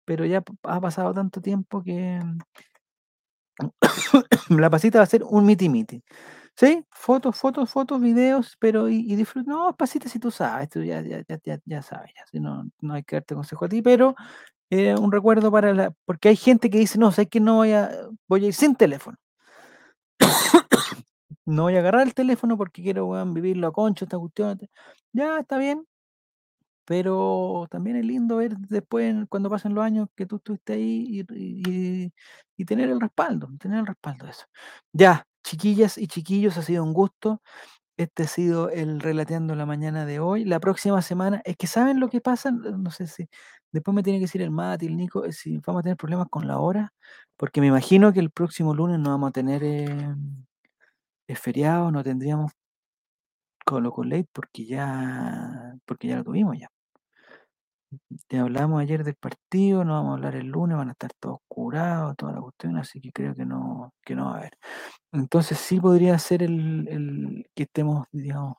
Pero ya ha pasado tanto tiempo que la pasita va a ser un miti-miti. ¿Sí? Fotos, fotos, fotos, videos, pero y, y disfruta. No, pasita si tú sabes, tú ya, ya, ya, ya sabes, ya, si no, no hay que darte consejo a ti, pero eh, un recuerdo para la... Porque hay gente que dice, no, sé que no voy a, voy a ir sin teléfono. No voy a agarrar el teléfono porque quiero weón, vivirlo a concho, esta cuestión. Ya, está bien, pero también es lindo ver después, cuando pasen los años, que tú estuviste ahí y, y- y tener el respaldo, tener el respaldo de eso. Ya, chiquillas y chiquillos, ha sido un gusto. Este ha sido el Relateando la Mañana de hoy. La próxima semana, es que ¿saben lo que pasa? No sé si después me tiene que decir el Mati, el Nico, eh, si vamos a tener problemas con la hora, porque me imagino que el próximo lunes no vamos a tener eh, feriado, no tendríamos Colo con Late porque ya, porque ya lo tuvimos ya. Ya hablamos ayer del partido, no vamos a hablar el lunes, van a estar todos curados, toda la cuestión, así que creo que no, que no va a haber. Entonces sí podría ser el, el que estemos, digamos,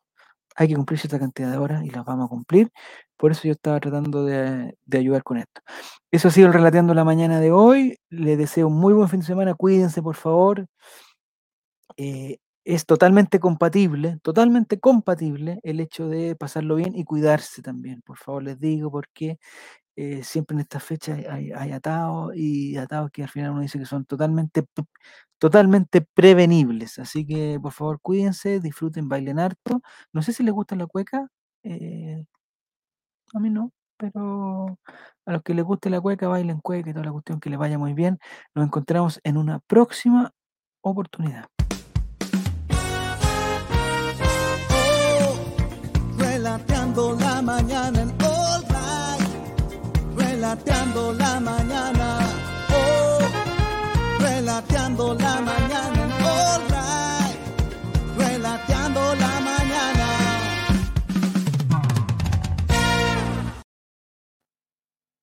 hay que cumplir cierta cantidad de horas y las vamos a cumplir. Por eso yo estaba tratando de, de ayudar con esto. Eso ha sido el Relateando la Mañana de hoy. Les deseo un muy buen fin de semana. Cuídense, por favor. Eh, es totalmente compatible, totalmente compatible el hecho de pasarlo bien y cuidarse también. Por favor, les digo, porque eh, siempre en estas fechas hay, hay atados y atados que al final uno dice que son totalmente, totalmente prevenibles. Así que, por favor, cuídense, disfruten, bailen harto. No sé si les gusta la cueca, eh, a mí no, pero a los que les guste la cueca, bailen cueca y toda la cuestión, que les vaya muy bien. Nos encontramos en una próxima oportunidad. Right. Relateando la mañana.